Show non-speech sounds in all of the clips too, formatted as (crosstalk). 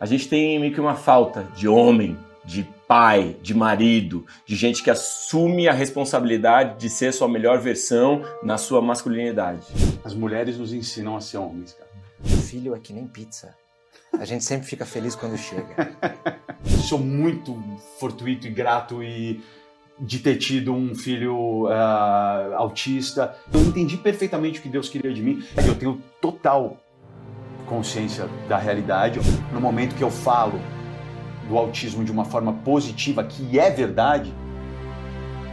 A gente tem meio que uma falta de homem, de pai, de marido, de gente que assume a responsabilidade de ser sua melhor versão na sua masculinidade. As mulheres nos ensinam a ser homens, cara. Filho é que nem pizza. A gente sempre fica feliz quando chega. (laughs) Sou muito fortuito e grato e de ter tido um filho uh, autista. Eu entendi perfeitamente o que Deus queria de mim. Eu tenho total consciência da realidade. No momento que eu falo do autismo de uma forma positiva, que é verdade,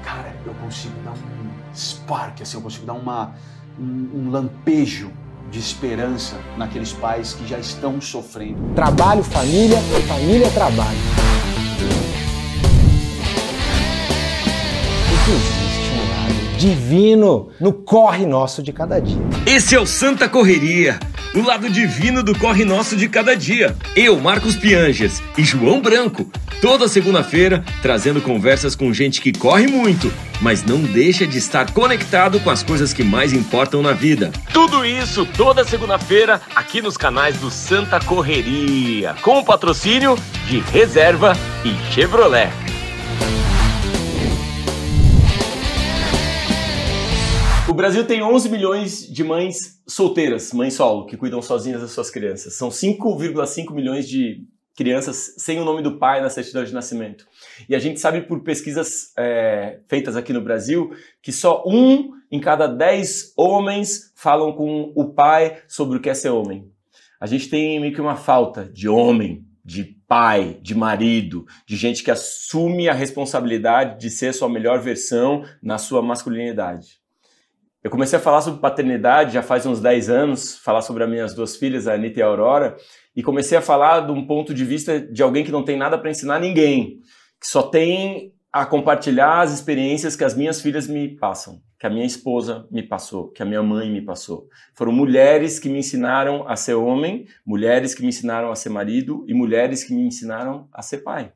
cara, eu consigo dar um spark, assim, eu consigo dar uma, um, um lampejo de esperança naqueles pais que já estão sofrendo. Trabalho, família, família, trabalho. existe um lado divino no corre nosso de cada dia. Esse é o Santa Correria o lado divino do Corre Nosso de cada dia. Eu, Marcos Pianges e João Branco, toda segunda-feira, trazendo conversas com gente que corre muito, mas não deixa de estar conectado com as coisas que mais importam na vida. Tudo isso toda segunda-feira aqui nos canais do Santa Correria, com o patrocínio de Reserva e Chevrolet. Brasil tem 11 milhões de mães solteiras, mães solo, que cuidam sozinhas das suas crianças. São 5,5 milhões de crianças sem o nome do pai na certidão de nascimento. E a gente sabe por pesquisas é, feitas aqui no Brasil que só um em cada 10 homens falam com o pai sobre o que é ser homem. A gente tem meio que uma falta de homem, de pai, de marido, de gente que assume a responsabilidade de ser a sua melhor versão na sua masculinidade. Eu comecei a falar sobre paternidade já faz uns 10 anos, falar sobre as minhas duas filhas, a Anitta e a Aurora, e comecei a falar de um ponto de vista de alguém que não tem nada para ensinar ninguém, que só tem a compartilhar as experiências que as minhas filhas me passam, que a minha esposa me passou, que a minha mãe me passou. Foram mulheres que me ensinaram a ser homem, mulheres que me ensinaram a ser marido e mulheres que me ensinaram a ser pai.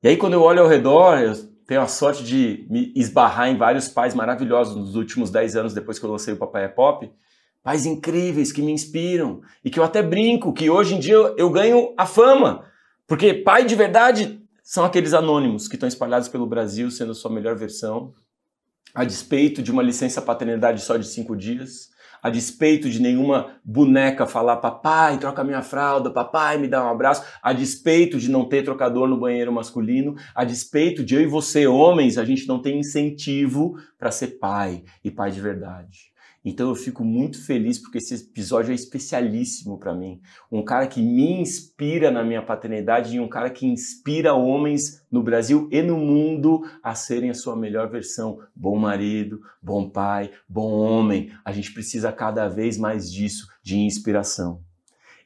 E aí quando eu olho ao redor, eu tenho a sorte de me esbarrar em vários pais maravilhosos nos últimos 10 anos depois que eu lancei o Papai é Pop. Pais incríveis que me inspiram e que eu até brinco que hoje em dia eu ganho a fama. Porque pai de verdade são aqueles anônimos que estão espalhados pelo Brasil sendo sua melhor versão, a despeito de uma licença paternidade só de cinco dias, a despeito de nenhuma boneca falar papai, troca minha fralda, papai, me dá um abraço, a despeito de não ter trocador no banheiro masculino, a despeito de eu e você, homens, a gente não tem incentivo para ser pai e pai de verdade. Então eu fico muito feliz porque esse episódio é especialíssimo para mim. Um cara que me inspira na minha paternidade e um cara que inspira homens no Brasil e no mundo a serem a sua melhor versão. Bom marido, bom pai, bom homem. A gente precisa cada vez mais disso, de inspiração.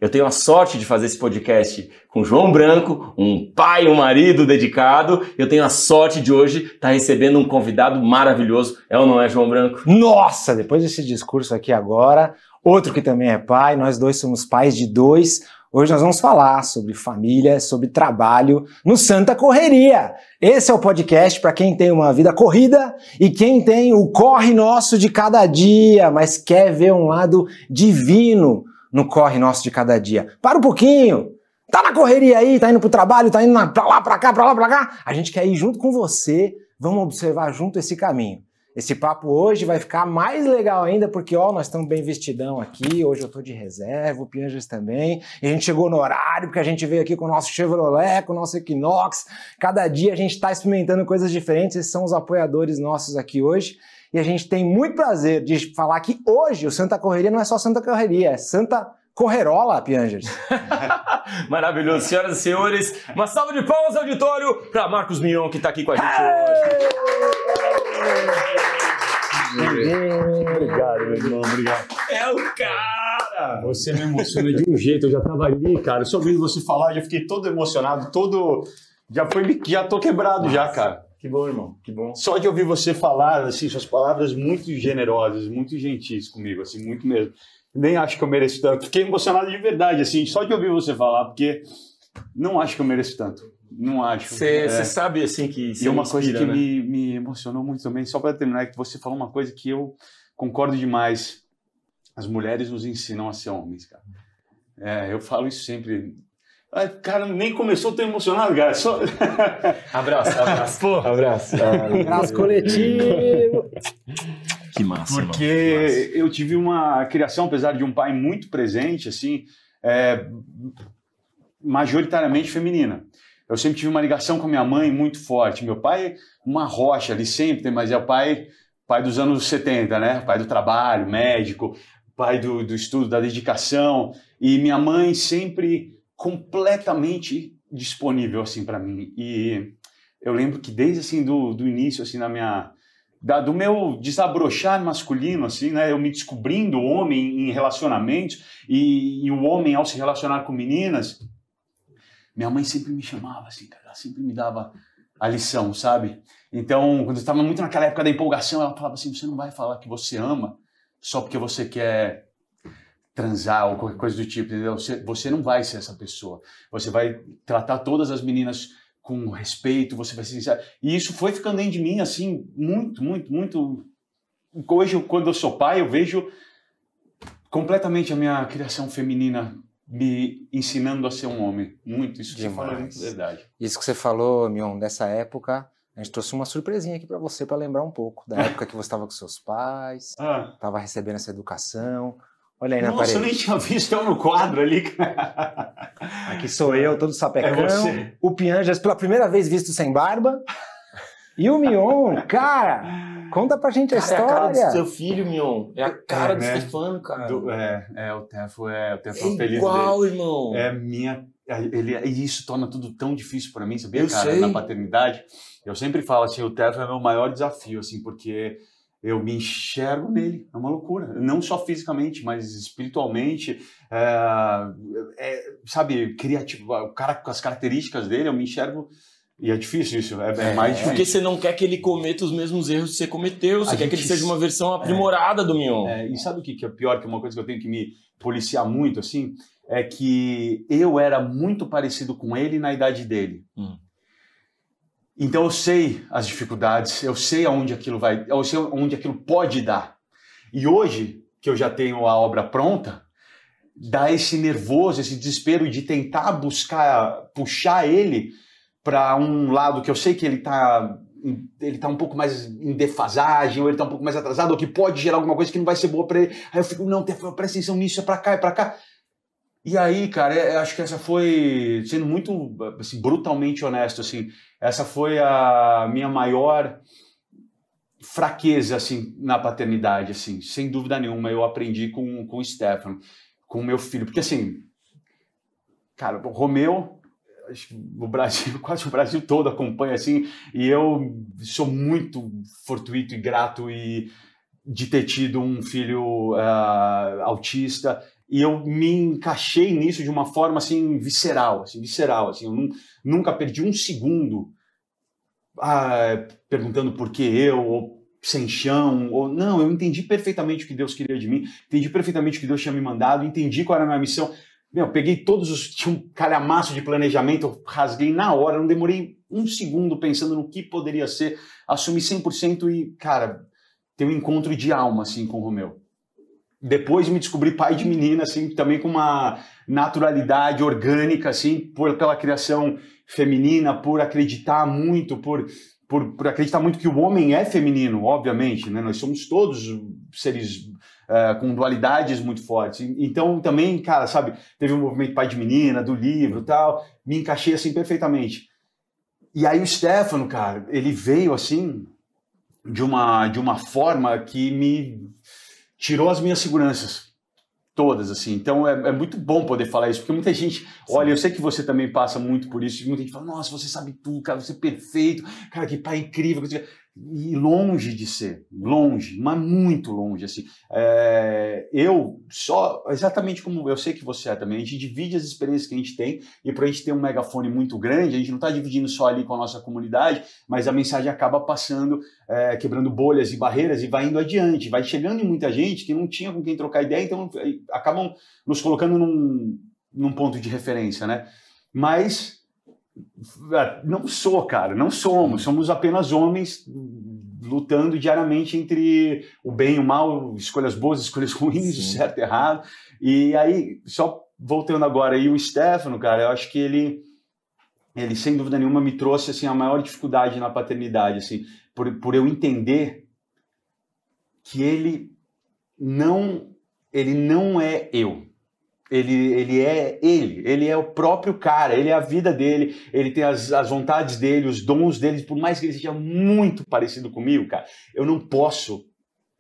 Eu tenho a sorte de fazer esse podcast com João Branco, um pai e um marido dedicado. Eu tenho a sorte de hoje estar tá recebendo um convidado maravilhoso. É ou não é, João Branco? Nossa, depois desse discurso aqui agora, outro que também é pai, nós dois somos pais de dois. Hoje nós vamos falar sobre família, sobre trabalho no Santa Correria. Esse é o podcast para quem tem uma vida corrida e quem tem o corre nosso de cada dia, mas quer ver um lado divino no corre nosso de cada dia. Para um pouquinho. Tá na correria aí, tá indo pro trabalho, tá indo na, pra lá, pra cá, pra lá, pra cá. A gente quer ir junto com você. Vamos observar junto esse caminho. Esse papo hoje vai ficar mais legal ainda, porque ó, nós estamos bem vestidão aqui. Hoje eu tô de reserva, o Pianges também. E a gente chegou no horário, porque a gente veio aqui com o nosso Chevrolet, com o nosso Equinox. Cada dia a gente está experimentando coisas diferentes. Esses são os apoiadores nossos aqui hoje. E a gente tem muito prazer de falar que hoje o Santa Correria não é só Santa Correria, é Santa Correrola, Piangers. (laughs) Maravilhoso. Senhoras e senhores, uma salva de palmas ao auditório para Marcos Mion, que está aqui com a gente hoje. Obrigado, meu irmão, obrigado. É o cara! Você me emociona de um jeito, eu já tava ali, cara. Só ouvindo você falar, já fiquei todo emocionado, todo. Já foi, já tô quebrado Nossa. já, cara. Que bom, irmão. Que bom. Só de ouvir você falar, assim, suas palavras muito generosas, muito gentis comigo, assim, muito mesmo. Nem acho que eu mereço tanto. Fiquei emocionado de verdade, assim, só de ouvir você falar, porque não acho que eu mereço tanto. Não acho. Você é. sabe, assim, que. E uma inspira, coisa que né? me, me emocionou muito também, só para terminar, é que você falou uma coisa que eu concordo demais. As mulheres nos ensinam a ser homens, cara. É, eu falo isso sempre. Ai, cara, nem começou, tô emocionado, cara. Só... (laughs) Abraço, abraço. Pô, abraço. Abraço coletivo. Que massa, Porque mano. Que massa. eu tive uma criação, apesar de um pai muito presente, assim, é, majoritariamente feminina. Eu sempre tive uma ligação com a minha mãe muito forte. Meu pai, uma rocha ali sempre, mas é o pai, pai dos anos 70, né? Pai do trabalho, médico, pai do, do estudo, da dedicação. E minha mãe sempre completamente disponível, assim, para mim. E eu lembro que desde, assim, do, do início, assim, na minha... Da, do meu desabrochar masculino, assim, né? Eu me descobrindo homem em relacionamentos e, e o homem ao se relacionar com meninas, minha mãe sempre me chamava, assim, cara, ela sempre me dava a lição, sabe? Então, quando eu estava muito naquela época da empolgação, ela falava assim: você não vai falar que você ama só porque você quer transar ou qualquer coisa do tipo, entendeu? Você, você não vai ser essa pessoa. Você vai tratar todas as meninas com respeito, você vai ser sincero. E isso foi ficando dentro de mim, assim, muito, muito, muito. Hoje, quando eu sou pai, eu vejo completamente a minha criação feminina me ensinando a ser um homem. Muito, isso que você fala é Demais. verdade. Isso que você falou, Mion, dessa época, a gente trouxe uma surpresinha aqui pra você, pra lembrar um pouco da época que você estava com seus pais, Ah, estava recebendo essa educação. Olha aí na nossa, eu parede. nem tinha visto eu no quadro ali. cara. Aqui sou eu, todo sapecão. É você. O Pianjas pela primeira vez visto sem barba. E o Mion, (laughs) cara, conta pra gente a Cara, é a cara do história. seu filho, Mion. É a cara É, do né? Stefano, cara. Do- é, é, o Tefo é, o Tefo é É o feliz igual, irmão. dele. É minha. é, Ele, e isso torna tudo tão difícil para mim, sabia, Eu cara, sei. na paternidade. Eu sempre falo assim, o Tefo é meu maior desafio, assim, porque eu me enxergo nele, é uma loucura. Não só fisicamente, mas espiritualmente, é, é, sabe, criativo, o cara com as características dele, eu me enxergo e é difícil isso, é, é mais difícil. Porque você não quer que ele cometa os mesmos erros que você cometeu. Você A quer que ele gente- seja uma versão aprimorada do Mion. É, e sabe o que, que é pior, que é uma coisa que eu tenho que me policiar muito, assim? É que eu era muito parecido com ele na idade dele. Hum. Então eu sei as dificuldades, eu sei aonde aquilo vai, eu sei onde aquilo pode dar. E hoje, que eu já tenho a obra pronta, dá esse nervoso, esse desespero de tentar buscar, puxar ele para um lado que eu sei que ele está ele tá um pouco mais em defasagem, ou ele tá um pouco mais atrasado, ou que pode gerar alguma coisa que não vai ser boa para ele. Aí eu fico, não, presta atenção nisso, é para cá, é para cá. E aí, cara, é- acho que essa foi, sendo muito assim, brutalmente honesto, assim, essa foi a minha maior fraqueza, assim, na paternidade, assim, sem dúvida nenhuma, eu aprendi com, com o Stefano, com o meu filho, porque assim, cara, o Romeu, o Brasil, (laughs) quase o Brasil todo acompanha, assim, e eu sou muito fortuito e grato e de ter tido um filho ah, autista, e eu me encaixei nisso de uma forma assim visceral, assim, visceral, assim, eu nun- nunca perdi um segundo ah, perguntando por que eu, ou sem chão, ou não, eu entendi perfeitamente o que Deus queria de mim, entendi perfeitamente o que Deus tinha me mandado, entendi qual era a minha missão. Meu, eu peguei todos os. Tinha um calhamaço de planejamento, eu rasguei na hora, não demorei um segundo pensando no que poderia ser, assumi 100% e, cara, ter um encontro de alma, assim, com o Romeu. Depois me descobri pai de menina, assim, também com uma naturalidade orgânica, assim, por, pela criação feminina, por acreditar muito, por, por, por acreditar muito que o homem é feminino, obviamente, né? Nós somos todos seres eh, com dualidades muito fortes. Então, também, cara, sabe, teve um movimento pai de menina, do livro e tal, me encaixei, assim, perfeitamente. E aí o Stefano, cara, ele veio, assim, de uma, de uma forma que me tirou as minhas seguranças todas, assim. Então é, é muito bom poder falar isso, porque muita gente, olha, eu sei que você também passa muito por isso, e muita gente fala, nossa, você sabe tudo, cara, você é perfeito, cara, que pai incrível. Que você-" E longe de ser, longe, mas muito longe, assim. É, eu só, exatamente como eu sei que você é também, a gente divide as experiências que a gente tem, e para a gente ter um megafone muito grande, a gente não está dividindo só ali com a nossa comunidade, mas a mensagem acaba passando é, quebrando bolhas e barreiras e vai indo adiante, vai chegando em muita gente que não tinha com quem trocar ideia, então eh, acabam nos colocando num, num ponto de referência, né? Mas não sou, cara, não somos, somos apenas homens lutando diariamente entre o bem e o mal, escolhas boas, escolhas (laughs) ruins, Sim. certo e errado. E aí, só voltando agora, e o Stefano, cara, eu acho que ele, ele sem dúvida nenhuma me trouxe assim a maior dificuldade na paternidade, assim, por, por eu entender que ele não ele não é eu. Ele, ele é ele, ele é o próprio cara, ele é a vida dele, ele tem as, as vontades dele, os dons dele, por mais que ele seja muito parecido comigo, cara, eu não posso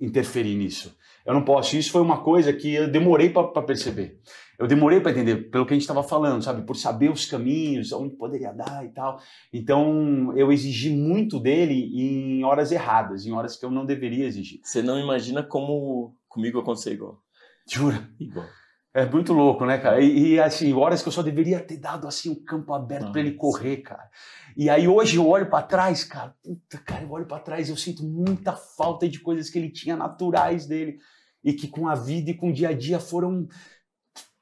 interferir nisso. Eu não posso. Isso foi uma coisa que eu demorei para perceber. Eu demorei para entender, pelo que a gente estava falando, sabe? Por saber os caminhos, onde poderia dar e tal. Então, eu exigi muito dele em horas erradas, em horas que eu não deveria exigir. Você não imagina como comigo aconteceu igual. Jura? Igual. É muito louco, né, cara? E, e, assim, horas que eu só deveria ter dado assim um campo aberto para ele correr, cara. E aí hoje eu olho para trás, cara, puta, cara, eu olho para trás e eu sinto muita falta de coisas que ele tinha naturais dele e que com a vida e com o dia a dia foram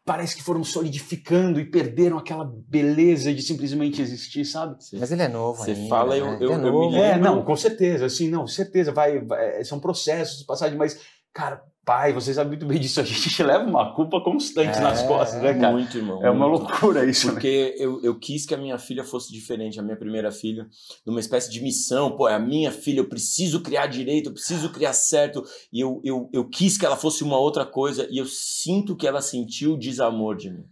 parece que foram solidificando e perderam aquela beleza de simplesmente existir, sabe? Mas ele é novo Você ainda, fala, né? eu- eu- é eu me novo. lembro. É, não, com certeza, assim, não, certeza, vai, vai- são processos de passagem, mas, cara, pai, você sabe muito bem disso, a gente (laughs) leva uma culpa constante É, nas costas, né, cara? Muito, irmão. É uma muito. loucura isso, né? Porque eu, eu quis que a minha filha fosse diferente, a minha primeira filha, numa espécie de missão. Pô, é a minha filha, eu preciso criar direito, eu preciso criar certo. E eu, eu, eu quis que ela fosse uma outra coisa, e eu sinto que ela sentiu desamor de mim.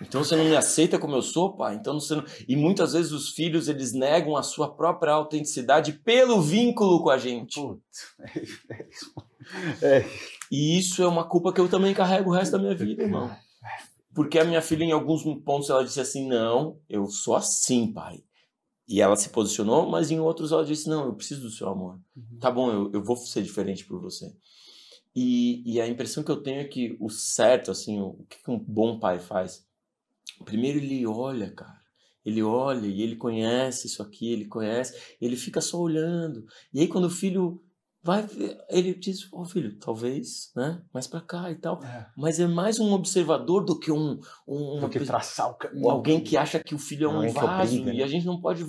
Então você não me aceita como eu sou, pai? Então você não... E muitas vezes os filhos, eles negam a sua própria autenticidade pelo vínculo com a gente. Putz, (laughs) é isso. É, E isso é uma culpa que eu também carrego o resto da minha vida, irmão. Porque a minha filha, em alguns pontos, ela disse assim: não, eu sou assim, pai. E ela se posicionou, mas em outros ela disse: não, eu preciso do seu amor. Tá bom, eu, eu vou ser diferente por você. E, e a impressão que eu tenho é que o certo, assim, o que que um bom pai faz? Primeiro ele olha, cara. Ele olha e ele conhece isso aqui, ele conhece, ele fica só olhando. E aí quando o filho vai, ele diz: Ó filho, talvez, né? Mais pra cá e tal. é. Mas é mais um observador do que um. um Do que traçar o caminho. alguém que acha que o filho é um Alguém vaso obriga, e né? a gente não pode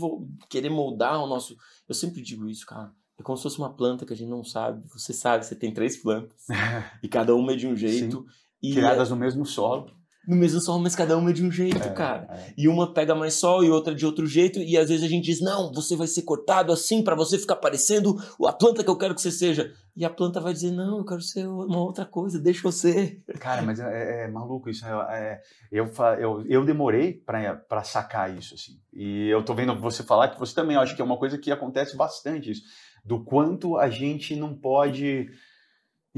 querer moldar o nosso. Eu sempre digo isso, cara. É como se fosse uma planta que a gente não sabe. Você sabe, você tem três plantas (laughs) e cada uma é de um jeito. E Tiradas no mesmo solo. É no mesmo sol, mas cada uma é de um jeito, É, cara. é. E uma pega mais sol e outra de outro jeito. E às vezes a gente diz: não, você vai ser cortado assim pra você ficar parecendo a planta que eu quero que você seja. E a planta vai dizer: não, eu quero ser uma outra coisa, deixa eu ser. Cara, mas é, é maluco isso. É, é, eu, eu, eu demorei pra pra sacar isso, assim. E eu tô vendo você falar que você também, acho que é uma coisa que acontece bastante isso. Do quanto a gente não pode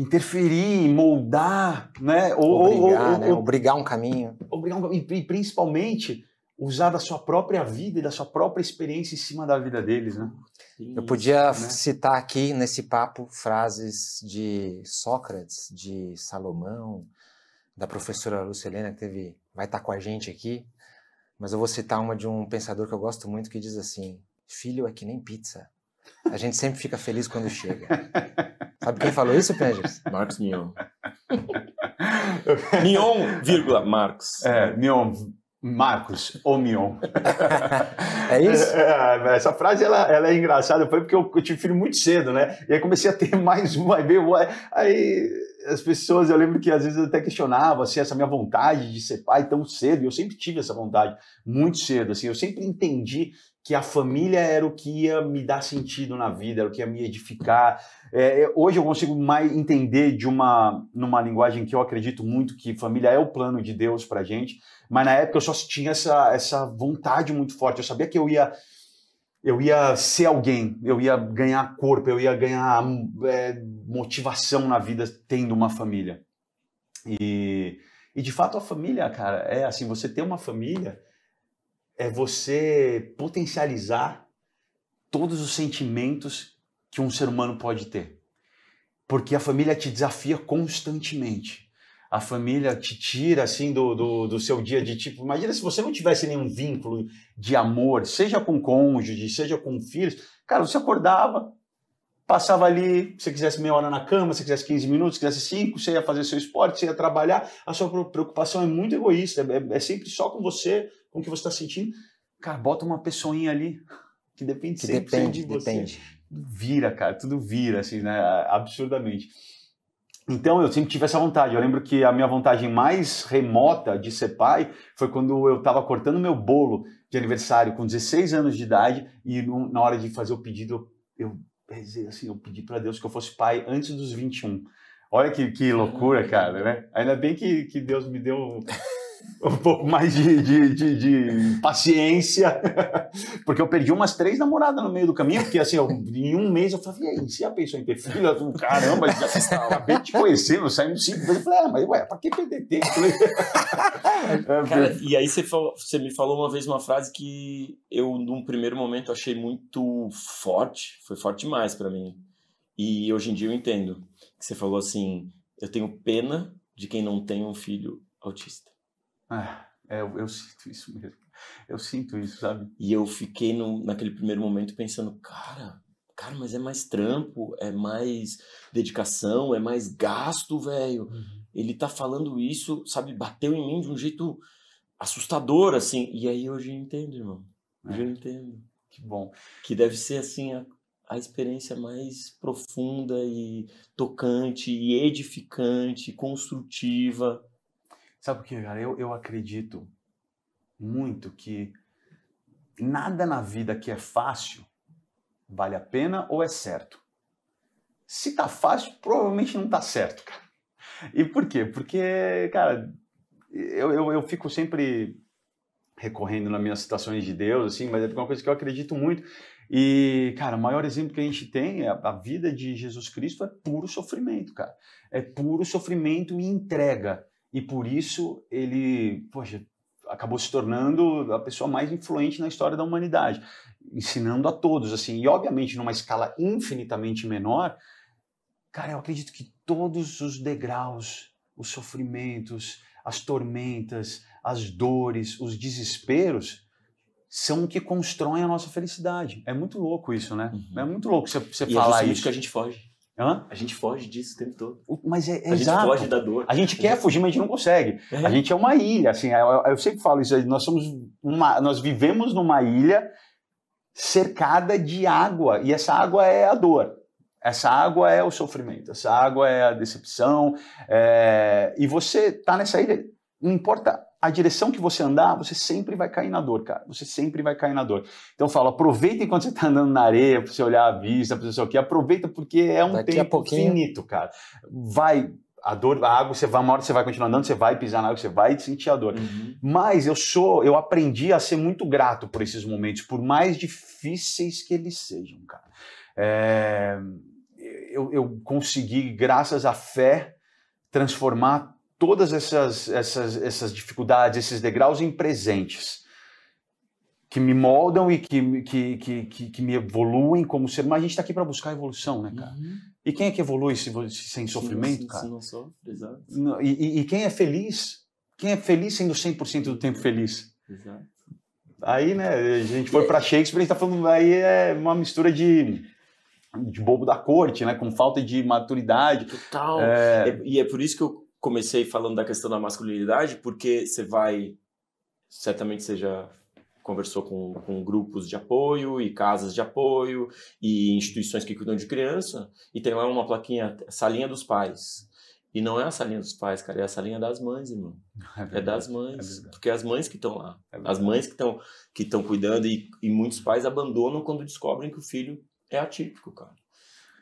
interferir, moldar, né? Ou, Obrigar, ou- né? ou- Obrigar um caminho. obrigar um- e, e principalmente usar da sua própria vida e da sua própria experiência em cima da vida deles, né? Eu podia né? citar aqui nesse papo frases de Sócrates, de Salomão, da professora Lucilena, que teve, vai estar com a gente aqui, mas eu vou citar uma de um pensador que eu gosto muito que diz assim: Filho é que nem pizza. A gente sempre fica feliz quando chega. Sabe quem falou isso, Pengers? Marcos Mion. (laughs) Mion, vírgula, Marcos. É, Mion, Marcos, ou Mion. É isso? (laughs) É, essa frase ela, ela é engraçada, foi porque eu, eu tive filho muito cedo, né? E aí comecei a ter (laughs) mais um, aí veio, aí as pessoas, eu lembro que às vezes eu até questionava assim, essa minha vontade de ser pai tão cedo, e eu sempre tive essa vontade muito cedo, assim, eu sempre entendi que a família era o que ia me dar sentido na vida, era o que ia me edificar. É, é, hoje eu consigo mais entender de uma numa linguagem que eu acredito muito que família é o plano de Deus pra gente, mas na época eu só tinha essa, essa vontade muito forte. Eu sabia que eu ia eu ia ser alguém, eu ia ganhar corpo, eu ia ganhar é, motivação na vida tendo uma família. E, e de fato a família, cara, é assim, você ter uma família é você potencializar todos os sentimentos que um ser humano pode ter. Porque a família te desafia constantemente. A família te tira assim do, do, do seu dia de tipo. Imagina se você não tivesse nenhum vínculo de amor, seja com cônjuge, seja com filhos. Cara, você acordava, passava ali, se você quisesse meia hora na cama, se quisesse 15 minutos, se quisesse 5, você ia fazer seu esporte, você ia trabalhar. A sua preocupação é muito egoísta, é, é sempre só com você, com o que você está sentindo. Cara, bota uma pessoinha ali que depende Que 100% depende, de você depende. vira, cara, tudo vira, assim, né? Absurdamente. Então eu sempre tive essa vontade. Eu lembro que a minha vontade mais remota de ser pai foi quando eu estava cortando meu bolo de aniversário com 16 anos de idade e na hora de fazer o pedido eu assim, eu pedi para Deus que eu fosse pai antes dos 21. Olha que, que loucura, cara, né? Ainda bem que, que Deus me deu um pouco mais de, de, de, de, paciência, (laughs) porque eu perdi umas três namoradas no meio do caminho, porque assim, eu, em um mês eu falei, e aí, você já pensou em ter filho? Eu caramba, já acabei de te conhecer, eu saí cinco vezes, eu falei, ah, mas ué, pra que perder tempo? (laughs) Cara, e aí você, falou, você me falou uma vez uma frase que eu, num primeiro momento, achei muito forte, foi forte demais para mim, e hoje em dia eu entendo, que você falou assim, eu tenho pena de quem não tem um filho autista. Ah, é, eu, eu, sinto isso mesmo. Eu sinto isso, sabe? E eu fiquei no, naquele primeiro momento pensando, cara, cara, mas é mais trampo, é mais dedicação, é mais gasto, velho. Uhum. Ele tá falando isso, sabe, bateu em mim de um jeito assustador, assim. E aí hoje eu entendo, irmão. Hoje é. eu entendo. Que bom. Que deve ser, assim, a, a experiência mais profunda e tocante e edificante, construtiva Sabe por quê, cara? Eu, eu acredito muito que nada na vida que é fácil vale a pena ou é certo. Se tá fácil, provavelmente não tá certo, cara. E por quê? Porque, cara, eu, eu, eu fico sempre recorrendo nas minhas citações de Deus, assim, mas é uma coisa que eu acredito muito. E, cara, o maior exemplo que a gente tem é a vida de Jesus Cristo é puro sofrimento, cara. É puro sofrimento e entrega e por isso ele, poxa, acabou se tornando a pessoa mais influente na história da humanidade, ensinando a todos, assim, e obviamente numa escala infinitamente menor, cara, eu acredito que todos os degraus, os sofrimentos, as tormentas, as dores, os desesperos, são o que constroem a nossa felicidade. É muito louco isso, né? Uhum. É muito louco você, você e é falar é isso. que a gente foge. Hã? A gente foge disso o tempo todo. Mas é, é a exato. gente foge da dor. A gente quer fugir, mas a gente não consegue. É. A gente é uma ilha, assim, eu, eu, sempre falo isso, nós somos uma, nós vivemos numa ilha cercada de água, e essa água é a dor. Essa água é o sofrimento, essa água é a decepção, é... e você está nessa ilha, não importa a direção que você andar, você sempre vai cair na dor, cara. Você sempre vai cair na dor. Então eu falo, aproveita enquanto você está andando na areia, para você olhar a vista, para você o que, aproveita porque é um Daqui tempo finito, cara. Vai, a dor, a água, você vai, uma hora você vai continuar andando, você vai pisar na água, você vai sentir a dor. Uhum. Mas eu sou, eu aprendi a ser muito grato por esses momentos, por mais difíceis que eles sejam, cara. É, eu, eu consegui, graças à fé, transformar todas essas, essas, essas dificuldades, esses degraus em presentes que me moldam e que, que, que, que, me evoluem como ser humano. A gente está aqui para buscar evolução, né, cara? Uhum. E quem é que evolui se, se sem sofrimento, cara? Se não sofre, exato. E, e, e, quem é feliz? Quem é feliz sendo 100% do tempo feliz? Exato. Aí, né, a gente foi para Shakespeare, a gente tá falando, aí é uma mistura de de bobo da corte, né, com falta de maturidade. Total. É... E é por isso que eu comecei falando da questão da masculinidade, porque você vai. Certamente você já conversou com, com grupos de apoio e casas de apoio e instituições que cuidam de criança, e tem lá uma plaquinha, salinha dos pais. E não é a salinha dos pais, cara, é a salinha das mães, irmão. (laughs) É, é das mães. É porque é as mães que estão lá. É as mães que estão que cuidando, e, e muitos pais abandonam quando descobrem que o filho é atípico, cara.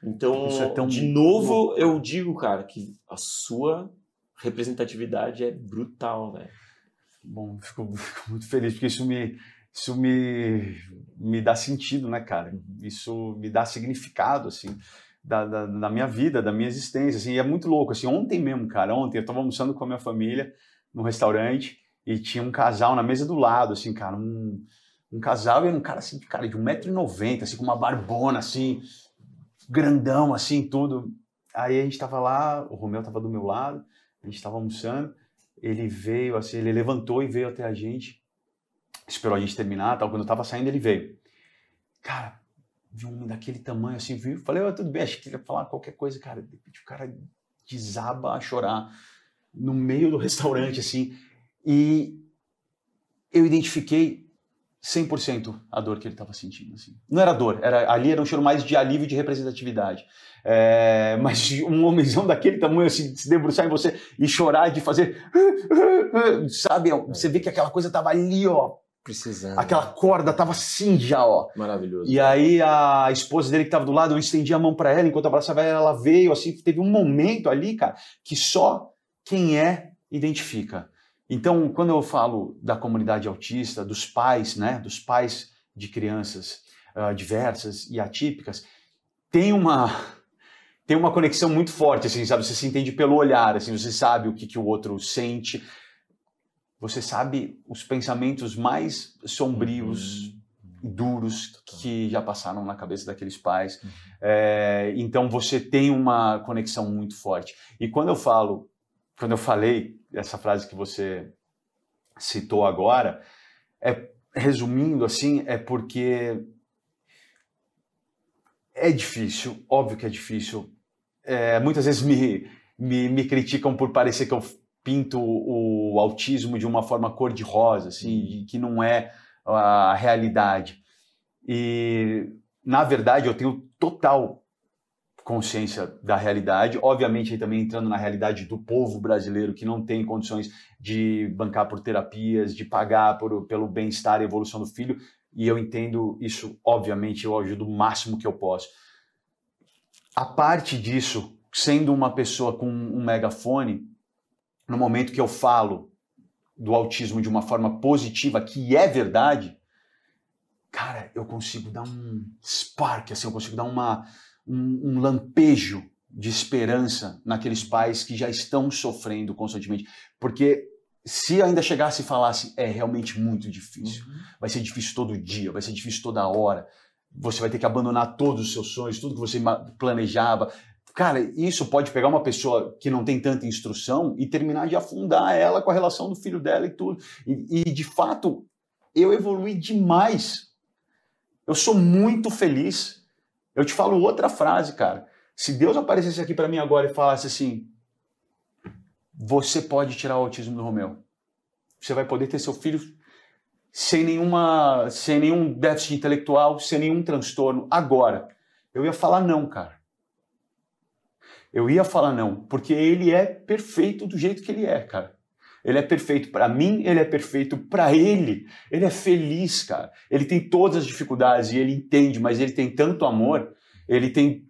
Então, é de novo, eu digo, cara, que a sua representatividade é brutal, velho. Bom, fico, fico, muito feliz porque isso me isso me, me dá sentido, né, cara? Isso me dá significado, assim, da, da, da, minha vida, da minha existência, assim, e é muito louco, assim, ontem mesmo, cara, ontem eu tava almoçando com a minha família no restaurante e tinha um casal na mesa do lado, assim, cara, um, um casal e um cara, assim, cara, de 1,90m, assim, com uma barbona, assim, grandão, assim, tudo. Aí a gente tava lá, o Romeu tava do meu lado, a gente estava almoçando, ele veio, assim, ele levantou e veio até a gente, esperou a gente terminar, tal. Quando eu estava saindo, ele veio. Cara, vi um homem daquele tamanho, assim, viu? Falei, oh, tudo bem, acho que ele ia falar qualquer coisa, cara. De repente o cara desaba a chorar no meio do restaurante, assim. E eu identifiquei 100% a dor que ele estava sentindo. Assim. Não era dor, era, ali era um cheiro mais de alívio e de representatividade. É, mas um homenzão daquele tamanho, assim, se debruçar em você e chorar de fazer. Sabe? Você vê que aquela coisa tava ali, ó. Precisando. Aquela corda tava assim já, ó. Maravilhoso. E aí a esposa dele que tava do lado, eu estendi a mão para ela, enquanto abraçava ela, ela veio, assim, teve um momento ali, cara, que só quem é identifica. Então, quando eu falo da comunidade autista, dos pais, né, dos pais de crianças uh, diversas e atípicas, tem uma (laughs) tem uma conexão muito forte, assim, sabe? Você se entende pelo olhar, assim, você sabe o que, que o outro sente, você sabe os pensamentos mais sombrios, uhum. duros que já passaram na cabeça daqueles pais. Uhum. É, então você tem uma conexão muito forte. E quando eu falo, quando eu falei essa frase que você citou agora, é resumindo assim, é porque é difícil, óbvio que é difícil é, muitas vezes me, me, me, criticam por parecer que eu pinto o autismo de uma forma cor-de-rosa, assim, que não é a realidade. E, na verdade, eu tenho total consciência da realidade, obviamente também entrando na realidade do povo brasileiro que não tem condições de bancar por terapias, de pagar por, pelo bem-estar e evolução do filho, e eu entendo isso, obviamente, eu ajudo o máximo que eu posso. A parte disso, sendo uma pessoa com um megafone, no momento que eu falo do autismo de uma forma positiva, que é verdade, cara, eu consigo dar um spark, assim, eu consigo dar uma, um, um lampejo de esperança naqueles pais que já estão sofrendo constantemente. Porque se ainda chegasse e falasse, é realmente muito difícil, uhum. vai ser difícil todo dia, vai ser difícil toda hora, você vai ter que abandonar todos os seus sonhos, tudo que você planejava. Cara, isso pode pegar uma pessoa que não tem tanta instrução e terminar de afundar ela com a relação do filho dela e tudo. E, e de fato, eu evolui demais. Eu sou muito feliz. Eu te falo outra frase, cara. Se Deus aparecesse aqui para mim agora e falasse assim: você pode tirar o autismo do Romeu. Você vai poder ter seu filho sem, nenhuma, sem nenhum déficit intelectual, sem nenhum transtorno, agora. Eu ia falar não, cara. Eu ia falar não, porque ele é perfeito do jeito que ele é, cara. Ele é perfeito para mim, ele é perfeito para ele. Ele é feliz, cara. Ele tem todas as dificuldades e ele entende, mas ele tem tanto amor, ele tem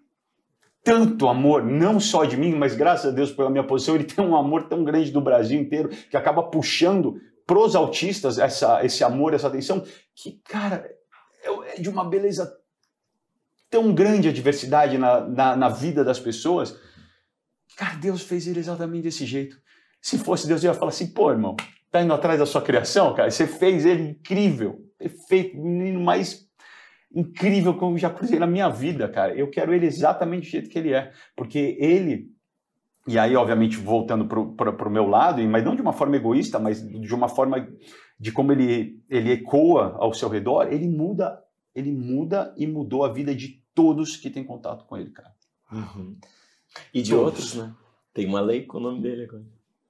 tanto amor, não só de mim, mas graças a Deus pela minha posição, ele (laughs) tem um amor tão grande do Brasil inteiro que acaba puxando pros autistas essa, esse amor, essa atenção, que, cara, é, é de uma beleza tão grande a diversidade na, na, na, vida das pessoas. Cara, Deus fez ele exatamente desse jeito. Se fosse Deus, eu ia falar assim, pô, irmão, tá indo atrás da sua criação, cara? Você fez ele incrível, perfeito, o menino mais incrível que eu já cruzei na minha vida, cara. Eu quero ele exatamente do jeito que ele é, porque ele e aí, obviamente, voltando para o meu lado, mas não de uma forma egoísta, mas de uma forma de como ele, ele ecoa ao seu redor, ele muda, ele muda e mudou a vida de todos que têm contato com ele, cara. Uhum. E de todos. outros, né? Tem uma lei com o nome dele agora.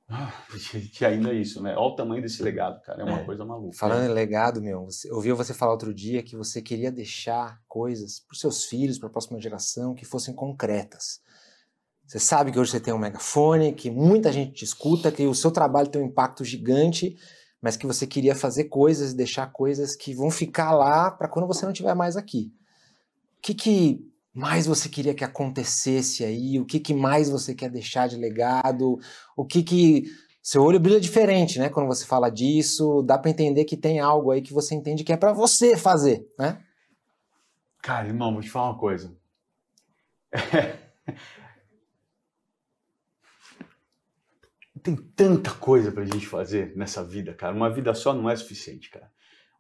(laughs) Que ainda é isso, né? Olha o tamanho desse legado, cara. É uma é. coisa maluca. Falando né? em legado, meu, você, ouviu você falar outro dia que você queria deixar coisas para os seus filhos, para a próxima geração, que fossem concretas. Você sabe que hoje você tem um megafone, que muita gente te escuta, que o seu trabalho tem um impacto gigante, mas que você queria fazer coisas, deixar coisas que vão ficar lá para quando você não estiver mais aqui. O que, que mais você queria que acontecesse aí? O que, que mais você quer deixar de legado? O que que seu olho brilha diferente, né? Quando você fala disso, dá para entender que tem algo aí que você entende que é para você fazer, né? Cara, irmão, vou te falar uma coisa. (laughs) tem tanta coisa pra gente fazer nessa vida, cara. Uma vida só não é suficiente, cara.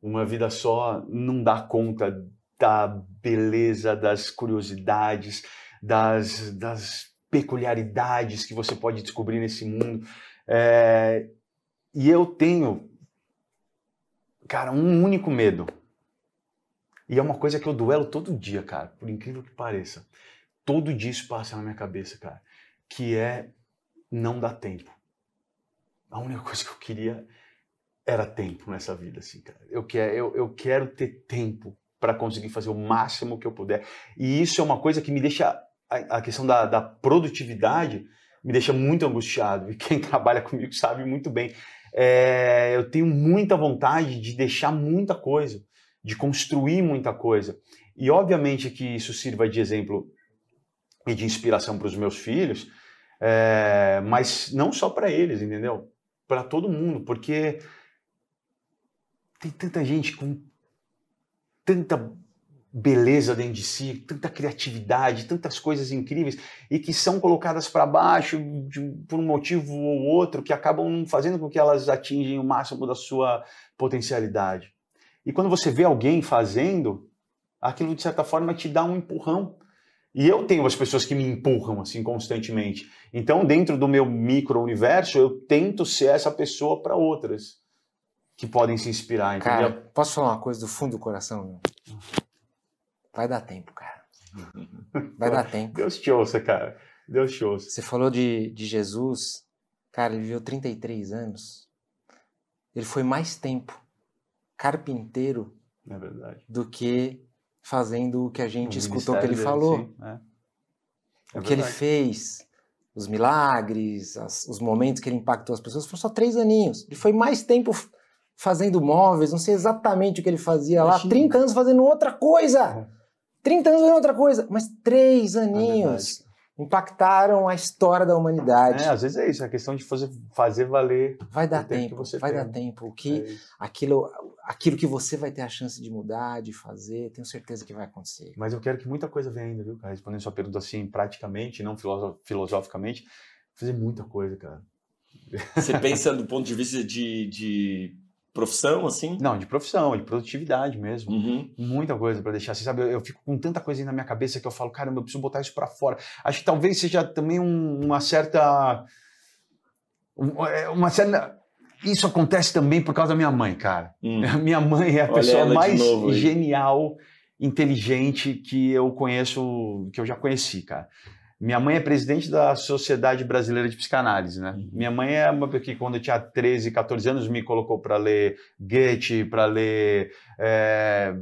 Uma vida só não dá conta da beleza, das curiosidades, das, das peculiaridades que você pode descobrir nesse mundo. É... E eu tenho, cara, um único medo. E é uma coisa que eu duelo todo dia, cara, por incrível que pareça. Todo dia isso passa na minha cabeça, cara. Que é não dar tempo a única (laughs) coisa que eu queria era tempo nessa vida, assim, cara. Eu quero, eu, eu quero ter tempo para conseguir fazer o máximo que eu puder. E isso é uma coisa que me deixa a, questão da, da, produtividade me deixa muito angustiado. E quem (laughs) trabalha comigo sabe muito bem. É, eu tenho muita vontade de deixar muita coisa, de construir muita coisa. E obviamente que isso sirva de exemplo e de inspiração para os meus filhos, é, mas não só para eles, entendeu? Para todo mundo, porque tem tanta gente com tanta beleza dentro de si, tanta criatividade, tantas coisas incríveis e que são colocadas para baixo de, por um motivo ou outro que acabam fazendo com que elas atingem o máximo da sua potencialidade. E quando você vê alguém fazendo, aquilo de certa forma te dá um empurrão. E eu tenho as pessoas que me empurram assim constantemente. Então, dentro do meu micro-universo, eu tento ser essa pessoa para outras que podem se inspirar, entendeu? Cara, posso falar uma coisa do fundo do coração? Meu? Vai dar tempo, cara. Vai dar tempo. Deus te ouça, cara. Deus te ouça. Você falou de, de Jesus. Cara, ele viveu 33 anos. Ele foi mais tempo carpinteiro é verdade. do que fazendo o que a gente o escutou que ele dele, falou. Sim, é. É o verdade. que ele fez, os milagres, as, os momentos que ele impactou as pessoas, foram só três aninhos. Ele foi mais tempo fazendo móveis, não sei exatamente o que ele fazia lá, 30 anos fazendo outra coisa. 30 anos fazendo outra coisa, mas três é aninhos é impactaram a história da humanidade. É, às vezes é isso, é a questão de fazer, fazer valer. Vai dar tempo, tempo vai tem. dar tempo. O que, é aquilo, aquilo que você vai ter a chance de mudar, de fazer, tenho certeza que vai acontecer. Mas eu quero que muita coisa venha ainda, viu, cara? Respondendo sua pergunta assim, praticamente, não filosoficamente, fazer muita coisa, cara. Você pensa do ponto de vista de, de profissão, assim? Não, de profissão, de produtividade mesmo. Uhum. Muita coisa para deixar. Você sabe, eu, eu, fico com tanta coisa aí na minha cabeça que eu falo, caramba, eu preciso botar isso para fora. Acho que talvez seja também um, uma certa. É, uma certa. Isso acontece também por causa da minha mãe, cara. Hum. (laughs) Minha mãe é a Olha pessoa mais genial, inteligente que eu conheço, que eu já conheci, cara. Minha mãe é presidente da Sociedade Brasileira de Psicanálise, né? Uhum. Minha mãe é uma que quando eu tinha 13, 14 anos me colocou para ler Goethe, para ler é,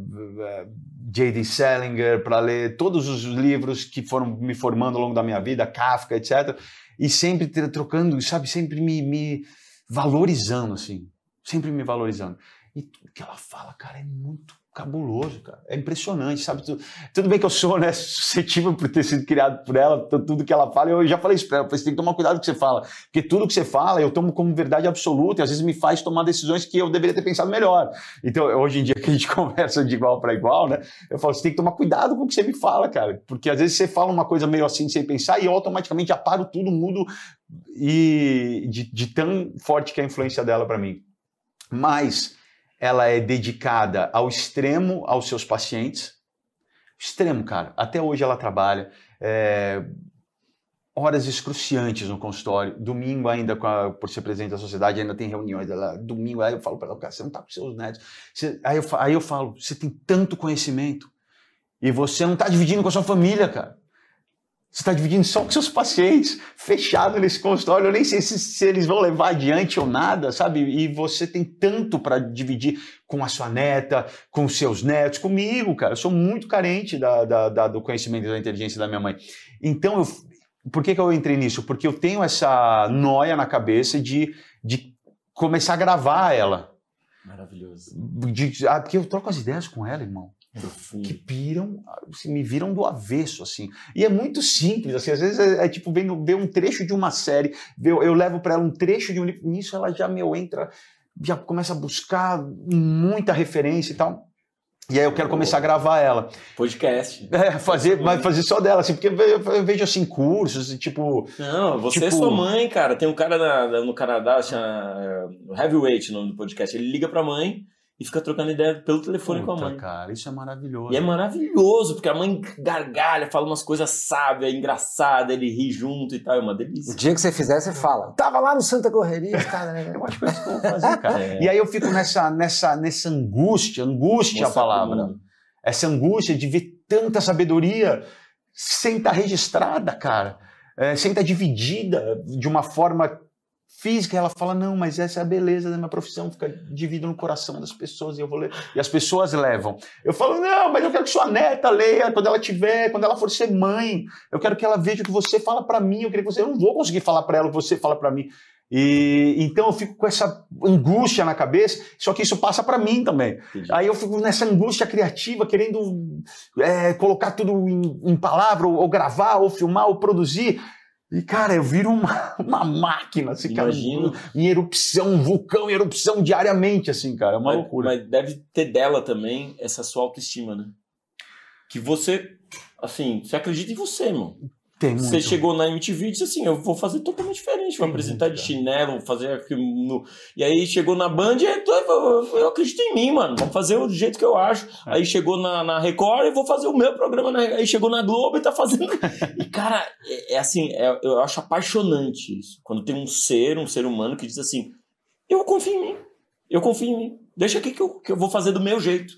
J.D. Salinger, para ler todos os livros que foram me formando ao longo da minha vida, Kafka, etc. E sempre trocando, sabe, sempre me, me valorizando, assim, sempre me valorizando. E tudo que ela fala, cara, é muito cabuloso, cara. É impressionante, sabe? Tudo bem que eu sou, né, suscetível por ter sido criado por ela, tudo que ela fala, eu já falei isso pra ela, você tem que tomar cuidado com o que você fala, porque tudo que você fala eu tomo como verdade absoluta e às vezes me faz tomar decisões que eu deveria ter pensado melhor. Então, hoje em dia que a gente (laughs) conversa de igual para igual, né, eu falo, você tem que tomar cuidado com o que você me fala, cara, porque às vezes você fala uma coisa meio assim sem pensar e eu automaticamente já paro tudo, mudo e de, de tão forte que é a influência dela para mim. Mas ela é dedicada ao extremo aos seus pacientes. Extremo, cara. Até hoje ela trabalha. É, horas excruciantes no consultório. Domingo ainda, a, por ser presidente da sociedade, ainda tem reuniões. Ela, domingo aí eu falo para ela, cara, você não está com seus netos. Você, aí, eu, aí eu falo, você tem tanto conhecimento e você não está dividindo com a sua família, cara. Você está dividindo só com seus pacientes, fechado nesse consultório. Eu nem sei se, se, eles vão levar adiante ou nada, sabe? E você tem tanto para dividir com a sua neta, com os seus netos, comigo, cara. Eu sou muito carente da, da, da, do conhecimento e da inteligência da minha mãe. Então, eu, por que, que eu entrei nisso? Porque eu tenho essa noia na cabeça de, de começar a gravar ela. Maravilhoso. De, ah, porque eu troco as ideias com ela, irmão que piram, assim, me viram do avesso, assim. E é muito simples, assim, às vezes é, é tipo ver, ver, um trecho de uma série, ver, eu levo para ela um trecho de um livro, nisso ela já, meu, entra, já começa a buscar muita referência e tal. E aí eu quero começar a gravar ela. Podcast. É, fazer, mas fazer só dela, assim, porque eu vejo assim, cursos, tipo. Não, você é tipo... é sua mãe, cara. Tem um cara na, no Canadá, chama Heavyweight, no podcast. Ele liga pra mãe e fica trocando ideia pelo telefone Puta, com a mãe. cara, isso é maravilhoso. E é maravilhoso, porque a mãe gargalha, fala umas coisas sábias, engraçadas, ele ri junto e tal, é uma delícia. O dia que você fizer, você fala, tava lá no Santa Correria, (laughs) cara. Né? eu acho que é isso que eu vou fazer, (laughs) cara. É. E aí eu fico nessa, nessa, nessa angústia, angústia Mostra a palavra. Essa angústia de ver tanta sabedoria sem estar tá registrada, cara. É, sem estar tá dividida de uma forma física, ela fala, não, mas essa é a beleza da minha profissão, fica dividido no coração das pessoas e eu vou ler. E as pessoas levam. Eu falo, não, mas eu quero que sua neta leia quando ela tiver, quando ela for ser mãe. Eu quero que ela veja o que você fala para mim, eu queria que você, eu não vou conseguir falar para ela o que você fala para mim. E então eu fico com essa angústia na cabeça, só que isso passa para mim também. Entendi. Aí eu fico nessa angústia criativa, querendo é, colocar tudo em, em palavra, ou, ou gravar, ou filmar, ou produzir. E, cara, eu viro uma, (laughs) uma máquina, assim, cara, Imagino. em erupção, um vulcão em erupção diariamente, assim, cara. É uma mas, loucura. mas deve ter dela também essa sua autoestima, né? Que você, assim, você acredita em você, mano. Tem muito. Você chegou na MTV e disse assim, eu vou fazer totalmente diferente, vou apresentar de cara. chinelo, vou fazer aquilo. E aí chegou na Band e eu, eu acredito em mim, mano, vamos fazer do jeito que eu acho. É. Aí chegou na, na Record e vou fazer o meu programa, na... aí chegou na Globo e tá fazendo... (laughs) e cara, é, é assim, é- eu acho apaixonante isso, quando tem um ser, um ser humano que diz assim, eu confio em mim, eu confio em mim, deixa aqui que eu, que eu vou fazer do meu jeito.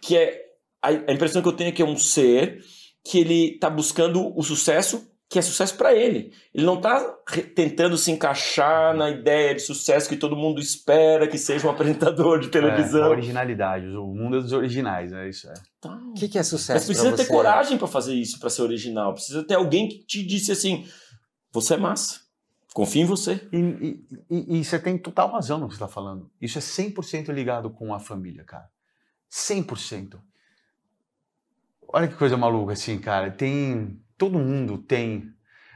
Que é, a, a impressão que eu tenho é que é um ser que ele tá buscando o sucesso que é sucesso para ele. Ele não tá re- tentando se encaixar na ideia de sucesso que todo mundo espera que seja um apresentador de É, a televisão. originalidade, o mundo dos originais, é isso. É. Tá. O que, que é sucesso? Mas precisa pra ter você? coragem para fazer isso, para ser original. Precisa ter alguém que te disse assim: você é massa. Confia em você. E, e- e- e você tem total razão no que você está falando. Isso é 100% ligado com a família, cara. 100%. Olha que coisa maluca, assim, cara. Tem. Todo mundo tem.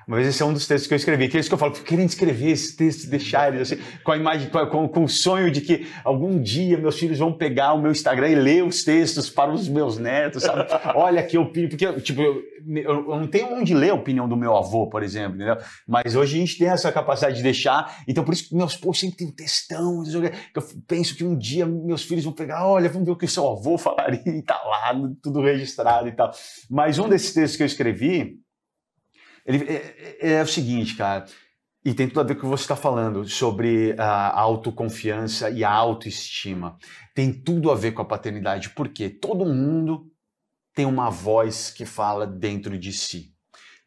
Mas esse é um dos textos que eu escrevi. Aqueles que eu falo, fico querendo escrever esses textos, deixar eles assim, com a imagem, com, com- com o sonho de que algum dia meus filhos vão pegar o meu Instagram e ler os textos para os meus netos, sabe? (laughs) Olha que opinião. Porque, tipo, eu, eu- eu não tenho onde ler a opinião do meu avô, por exemplo, entendeu? Mas hoje a gente tem essa capacidade de deixar. Então, por isso que meus posts sempre tem um textão. que Eu penso que um dia meus filhos vão pegar, olha, vamos ver o que o seu avô falaria e tá lá, tudo registrado e tal. Mas um desses textos que eu escrevi, ele é, é- é o seguinte, cara. E tem tudo a ver com o que você está falando sobre a autoconfiança e a autoestima. Tem tudo a ver com a paternidade, porque todo mundo tem uma voz que fala dentro de si.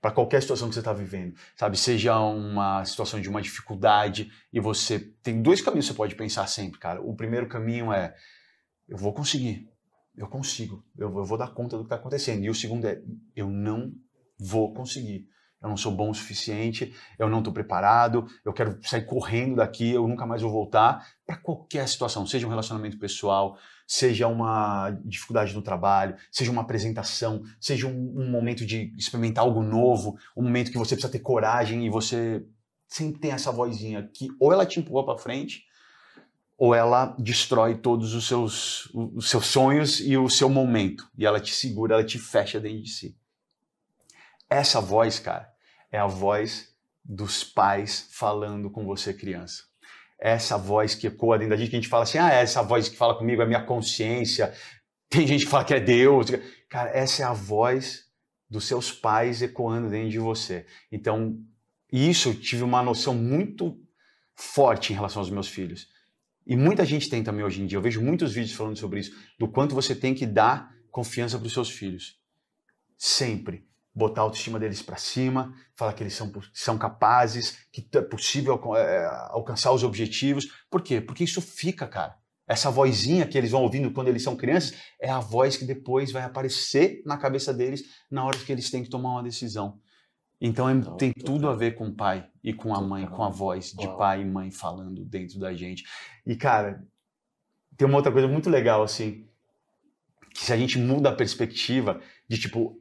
Para qualquer situação que você está vivendo, sabe? Seja uma situação de uma dificuldade e você tem dois caminhos que você pode pensar sempre, cara. O primeiro caminho é: eu vou conseguir, eu consigo, eu eu vou dar conta do que está acontecendo. E o segundo é: eu não vou conseguir. Eu não sou bom o suficiente, eu não estou preparado, eu quero sair correndo daqui, eu nunca mais vou voltar. Para qualquer situação, seja um relacionamento pessoal, seja uma dificuldade no trabalho, seja uma apresentação, seja um, um momento de experimentar algo novo, um momento que você precisa ter coragem e você sempre tem essa vozinha que ou ela te empurra para frente ou ela destrói todos os seus, os seus sonhos e o seu momento. E ela te segura, ela te fecha dentro de si. Essa voz, cara, é a voz dos pais falando com você, criança. Essa voz que ecoa dentro da gente, que a gente fala assim, ah, essa voz que fala comigo é minha consciência. Tem gente que fala que é Deus. Cara, essa é a voz dos seus pais ecoando dentro de você. Então, isso eu tive uma noção muito forte em relação aos meus filhos. E muita gente tem também hoje em dia. Eu vejo muitos vídeos falando sobre isso, do quanto você tem que dar confiança para os seus filhos. Sempre botar a autoestima deles para cima, falar que eles são, são capazes, que é possível é, alcançar os objetivos. Por quê? Porque isso fica, cara. Essa vozinha que eles vão ouvindo quando eles são crianças é a voz que depois vai aparecer na cabeça deles na hora que eles têm que tomar uma decisão. Então é, tem tudo a ver com o pai e com a mãe, com a voz de Uau. pai e mãe falando dentro da gente. E cara, tem uma outra coisa muito legal assim, que se a gente muda a perspectiva de tipo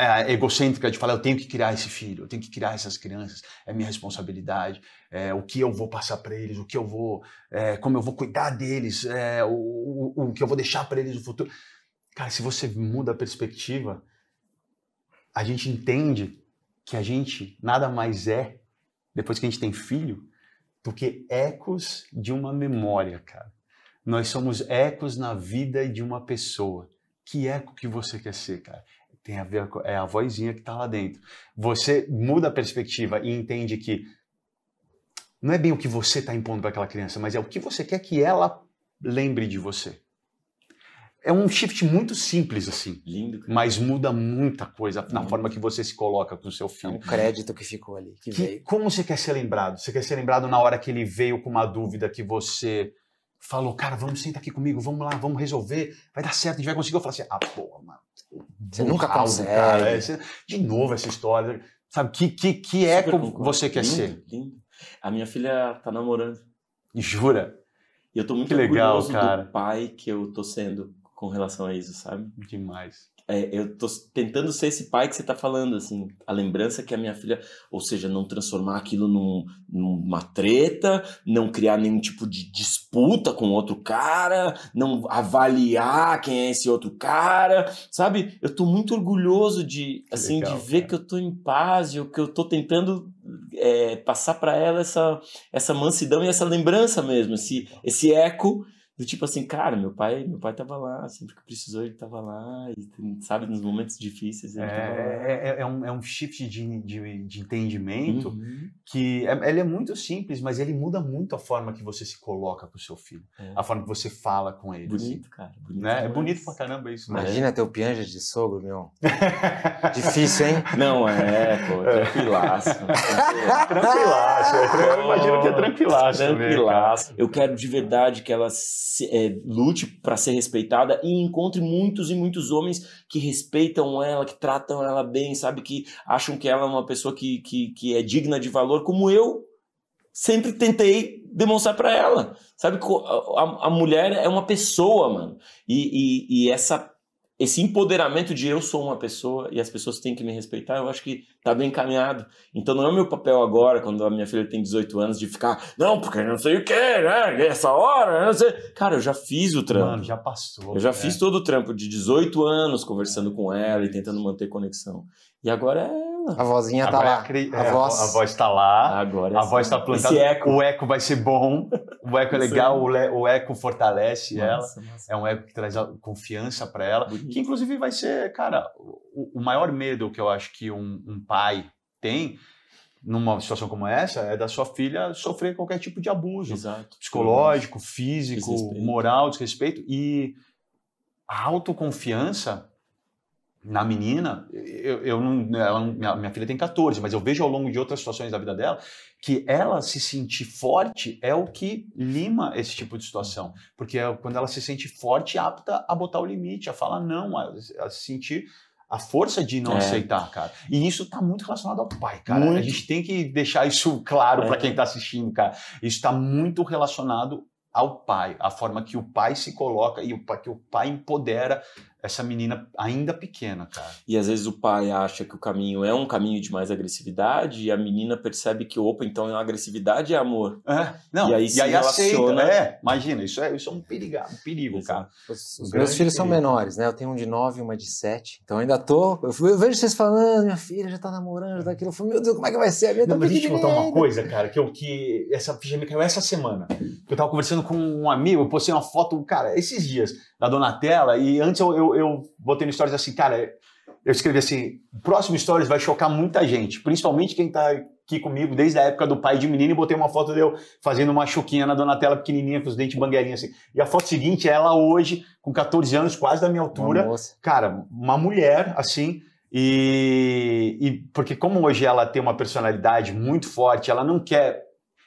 é, egocêntrica de falar eu tenho que criar esse filho, eu tenho que criar essas crianças, é minha responsabilidade, é, o que eu vou passar para eles, o que eu vou, é, como eu vou cuidar deles, é, o, o, o que eu vou deixar para eles no futuro. Cara, se você muda a perspectiva, a gente entende que a gente nada mais é, depois que a gente tem filho, do que ecos de uma memória, cara. Nós somos ecos na vida de uma pessoa. Que eco que você quer ser, cara? Tem a ver com é a vozinha que está lá dentro. Você muda a perspectiva e entende que não é bem o que você está impondo para aquela criança, mas é o que você quer que ela lembre de você. é um shift muito simples, assim. Lindo, cara. Mas muda muita coisa na Uhum. forma que você se coloca com o seu É filho. um crédito que ficou ali, que, Que- como você quer ser lembrado? Você quer ser lembrado na hora que ele veio com uma dúvida que você falou, cara, vamos sentar aqui comigo, vamos lá, vamos resolver, vai dar certo, a gente vai conseguir. Eu falo assim, ah, porra, mano. Você nunca consegue. cara. É, você- de novo essa história. Sabe, que, que, que eco você quer lindo, ser? Lindo. A minha filha tá namorando. Jura? E eu tô muito Que legal, cara. do pai que eu tô sendo com relação a isso, sabe? Demais. É, eu tô tentando ser esse pai que você tá falando, assim, a lembrança que a minha filha, ou seja, não transformar aquilo num- numa treta, não criar nenhum tipo de disputa com outro cara, não avaliar quem é esse outro cara, sabe? Eu tô muito orgulhoso de, Que assim, legal, de ver cara. que eu tô em paz, e que eu tô tentando é, passar para ela essa, essa mansidão e essa lembrança mesmo, esse, esse eco do tipo assim, cara, meu pai, meu pai tava lá, sempre que precisou ele tava lá, e, sabe, nos momentos difíceis ele tava lá. É, é, é um, é um shift de, de, de entendimento Uhum. que é, ele é muito simples, mas ele muda muito a forma que você se coloca com o seu filho, É. a forma que você fala com ele. assim, Bonito, cara. Bonito né? É bonito pra caramba isso, né? Imagina ter o pianja de sogro, meu. (laughs) Difícil, hein? Não, é, pô, (laughs) tranquilaço. Tranquilaço, é, tran- eu imagino que é tranquilaço. também, cara. Tranquilaço. Eu quero de verdade que ela se- é, lute para ser respeitada e encontre muitos e muitos homens que respeitam ela, que tratam ela bem, sabe? Que acham que ela é uma pessoa que, que, que é digna de valor, como eu sempre tentei demonstrar para ela. Sabe? A, a mulher é uma pessoa, mano. E, e, e essa. Esse empoderamento de eu sou uma pessoa e as pessoas têm que me respeitar, eu acho que tá bem encaminhado. Então não é o meu papel agora, quando a minha filha tem 18 anos, de ficar, não, porque não sei o que, né? Essa hora, não sei. Cara, eu já fiz o trampo. Mano, já passou. eu já é. fiz todo o trampo de 18 anos conversando com ela e tentando manter conexão. E agora é. A vozinha tá Agora é lá. a, cri- A é, voz. a voz tá lá. Agora é A voz está plantada. Esse eco. O eco vai ser bom. O eco é legal. O, le- o eco fortalece ela. Massa, massa. É um eco que traz confiança para ela. Bonito. Que inclusive vai ser, cara, o, o maior medo que eu acho que um, um pai tem numa situação como essa é da sua filha sofrer qualquer tipo de abuso Exato. psicológico, físico, Desrespeito. moral, desrespeito e a autoconfiança na menina, eu, eu não, ela minha, minha filha tem 14, mas eu vejo ao longo de outras situações da vida dela que ela se sentir forte é o que lima esse tipo de situação. Porque é quando ela se sente forte, apta a botar o limite, a falar não, a, a sentir a força de não É. aceitar, cara. E isso tá muito relacionado ao pai, cara. A Muito. gente tem que deixar isso claro É. pra quem tá assistindo, cara. Isso está muito relacionado ao pai, a forma que o pai se coloca e o pai, que o pai empodera essa menina ainda pequena, cara. E às vezes o pai acha que o caminho é um caminho de mais agressividade e a menina percebe que, opa, então a agressividade é amor. É, não, E aí se relaciona- É, imagina, isso é, isso é um perigo, um perigo, cara. Os, os meus filhos são perigo. menores, né? Eu tenho um de 9 e uma de 7. Então eu ainda tô. Eu, eu vejo vocês falando, minha filha já tá namorando, já tá aquilo. Eu falo, meu Deus, como é que vai ser? A minha tá Não, mas deixa eu te contar uma coisa, cara, que, eu, que essa ficha me caiu essa semana. Eu tava conversando com um amigo, eu postei uma foto, cara, esses dias, da Donatella, e antes eu, eu, eu botei no stories assim, cara, eu escrevi assim, o próximo stories vai chocar muita gente, principalmente quem tá aqui comigo desde a época do pai de menino, e botei uma foto de eu fazendo uma chuquinha na Donatella pequenininha, com os dentes banguelinhos assim. E a foto seguinte é ela hoje, com 14 anos, quase da minha altura, Uma cara, uma mulher, assim, e, e porque como hoje ela tem uma personalidade muito forte, ela não quer,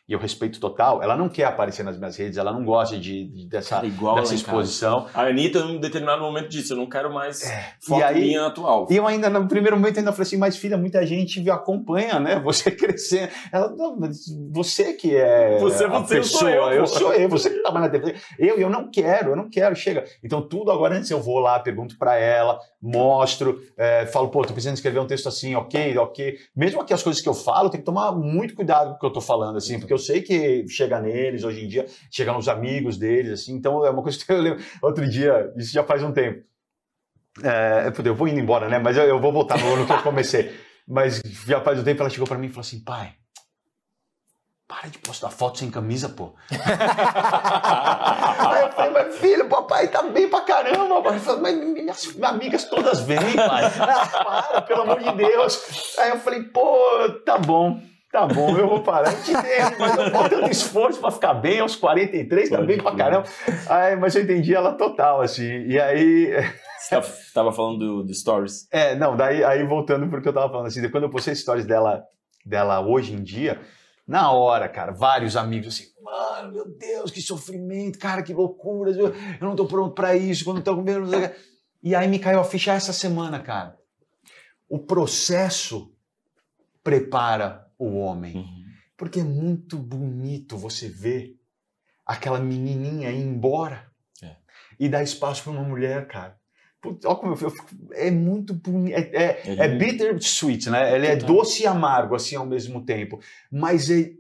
e eu respeito total, ela não quer aparecer nas minhas redes, ela não gosta de, de- dessa, Cara, igual dessa exposição. A Anitta, em um determinado momento, disse: Eu não quero mais foto e aí- minha atual. E eu ainda, no primeiro momento, ainda falei assim, mas filha, muita gente acompanha, né? Você (laughs) crescendo. Ela, você que é Você, você, pessoa, sou eu, eu sou eu, você que tava na TV. Eu, eu não quero, eu não quero, chega. Então tudo agora, antes eu vou lá, pergunto pra ela, mostro, é, falo, pô, tô precisando escrever um texto assim, ok, ok. Mesmo aqui as coisas que eu falo, tem que tomar muito cuidado com o que eu tô falando, assim, porque eu sei que chega neles hoje em dia, chega nos amigos deles, assim, então é uma coisa que eu lembro. Outro dia, isso já faz um tempo. É, eu vou indo embora, né? Mas eu, eu vou voltar no, no que eu comecei. Mas já faz um tempo ela chegou pra mim e falou assim, pai, para de postar foto sem camisa, pô. (laughs) Aí eu falei, mas filho, papai tá bem pra caramba. Falou, mas minhas amigas todas vêm, pai. (laughs) Para, pelo amor de Deus. Aí eu falei, pô, tá bom. Tá bom, eu vou parar. Eu te entendo, mas eu vou tanto esforço pra ficar bem aos 43, tá Pode bem pra caramba. Aí, mas eu entendi ela total, assim. E aí, Você tá- tava falando do, do Stories. é, não, daí aí voltando porque eu tava falando assim, quando eu postei stories dela, dela hoje em dia, na hora, cara, vários amigos assim, mano, meu Deus, que sofrimento, cara, que loucura, eu, eu não tô pronto pra isso, quando eu tô com medo. não sei o quê." E aí me caiu a ficha essa semana, cara. O processo prepara o homem. Porque é muito bonito você ver aquela menininha ir embora É. e dar espaço para uma mulher, cara. Putz, Olha como eu, fico- é muito bonito. É, é, É é lindo. bittersweet, né? Ele é doce e amargo, assim, ao mesmo tempo. Mas é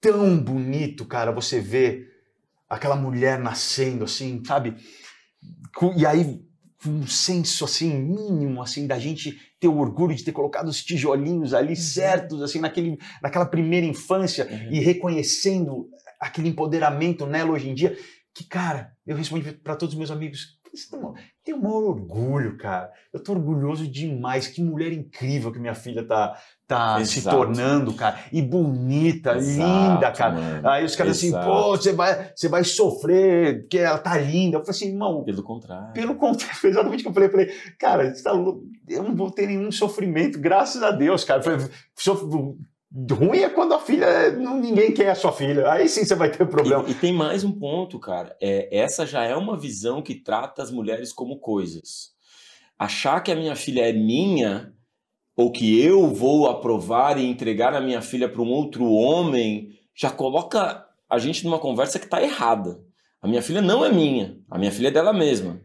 tão bonito, cara, você ver aquela mulher nascendo, assim, sabe? E aí, um senso, assim, mínimo, assim, da gente ter o orgulho de ter colocado os tijolinhos ali certos, assim, naquele, naquela primeira infância Uhum. e reconhecendo aquele empoderamento nela hoje em dia, que, cara, eu respondi para todos os meus amigos, "Isso tem um- tem o maior orgulho, cara. Eu tô orgulhoso demais. Que mulher incrível que minha filha tá, tá se Exato. tornando, cara. E bonita, Exato, linda, cara. mano. Aí os caras assim, pô, você vai, você vai sofrer, porque ela tá linda. Eu falei assim, irmão, Pelo contrário. pelo contrário, (laughs) foi exatamente o que eu falei. Eu falei, cara, você tá louco? eu não vou ter nenhum sofrimento, graças a Deus, cara. Eu falei, sof- Ruim é quando a filha, ninguém quer a sua filha. Aí sim você vai ter problema. E, e tem mais um ponto, cara. É, essa já é uma visão que trata as mulheres como coisas. Achar que a minha filha é minha, ou que eu vou aprovar e entregar a minha filha para um outro homem, já coloca a gente numa conversa que está errada. A minha filha não é minha, a minha filha é dela mesma.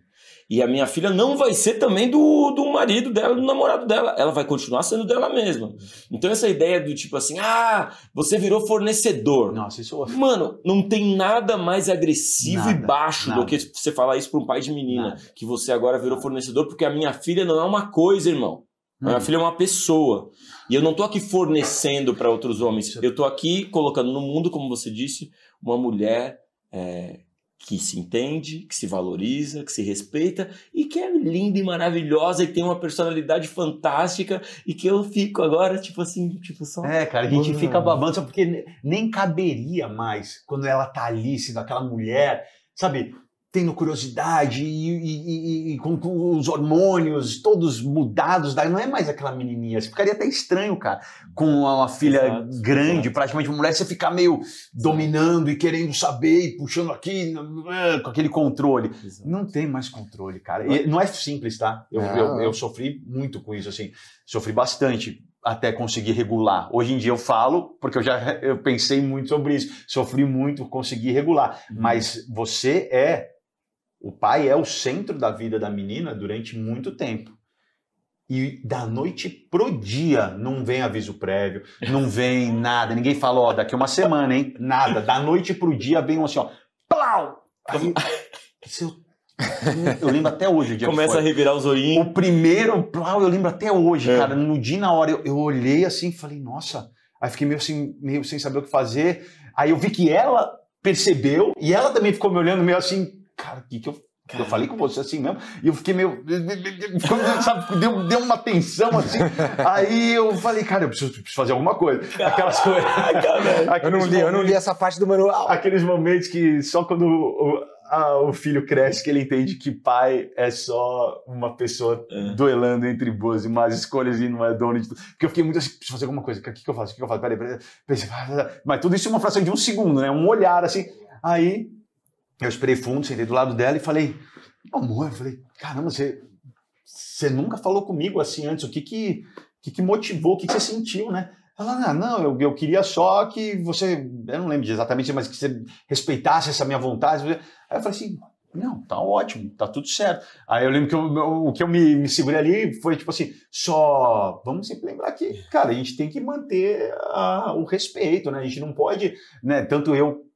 E a minha filha não vai ser também do, do marido dela, do namorado dela. Ela vai continuar sendo dela mesma. Então, essa ideia do tipo assim, ah, você virou fornecedor. Nossa, isso é Mano, não tem nada mais agressivo Nada, e baixo nada. do que você falar isso pra um pai de menina. Nada. Que você agora virou fornecedor, porque a minha filha não é uma coisa, irmão. A minha Hum. filha é uma pessoa. E eu não tô aqui fornecendo pra outros homens. Isso. Eu tô aqui colocando no mundo, como você disse, uma mulher é, que se entende, que se valoriza, que se respeita e que é linda e maravilhosa e tem uma personalidade fantástica e que eu fico agora, tipo assim, tipo só. É, cara, a gente fica babando, só porque ne- nem caberia mais quando ela tá ali, sendo aquela mulher, sabe, tendo curiosidade e, e- e- e com, os hormônios todos mudados, daí não é mais aquela menininha. Você ficaria até estranho, cara, com uma filha Exato, grande, exato. praticamente uma mulher, você ficar meio dominando e querendo saber e puxando aqui, com aquele controle. Não tem mais controle, cara. E não é simples, tá? Eu, eu, eu sofri muito com isso, assim. Sofri bastante até conseguir regular. Hoje em dia eu falo, porque eu já eu pensei muito sobre isso. Sofri muito, consegui regular. Uhum. Mas você é. O pai é o centro da vida da menina durante muito tempo. E da noite pro dia não vem aviso prévio, não vem nada. Ninguém fala, ó, daqui uma semana, hein? Nada. Da noite pro dia vem um assim, ó. Plau! Aí, se eu, lembro até hoje o dia Começa a revirar os olhinhos. O primeiro plau, eu lembro até hoje, É. cara. No dia na hora, eu, eu olhei assim e falei, nossa. Aí fiquei meio, assim, meio sem saber o que fazer. Aí eu vi que ela percebeu e ela também ficou me olhando meio assim, cara, o que, que eu. Eu falei com você assim mesmo, e eu fiquei meio. (laughs) sabe, deu, deu uma tensão assim. (laughs) Aí eu falei, cara, eu preciso, preciso fazer alguma coisa. Aquelas coisas. (laughs) Eu não li, eu não li essa parte do manual. aqueles momentos que só quando o, a- o filho cresce que ele entende que pai é só uma pessoa É. duelando entre boas e más escolhas e não é dono de tudo. Porque eu fiquei muito assim, preciso fazer alguma coisa. O que, que eu faço? O que, que eu faço? Peraí, peraí. Pensei, Mas tudo isso é uma fração de um segundo, né? Um olhar assim. Aí eu esperei fundo, sentei do lado dela e falei, amor, eu falei, caramba, você, você nunca falou comigo assim antes. O que que, que, que motivou? O que, que você sentiu, né? Ela, ah, não, eu, eu queria só que você, eu não lembro exatamente, mas que você respeitasse essa minha vontade. Aí eu falei assim, não, tá ótimo, tá tudo certo. Aí eu lembro que eu- o que eu me, me segurei ali foi tipo assim, só vamos sempre lembrar que, cara, a gente tem que manter a- o respeito, né? A gente não pode, né, tanto eu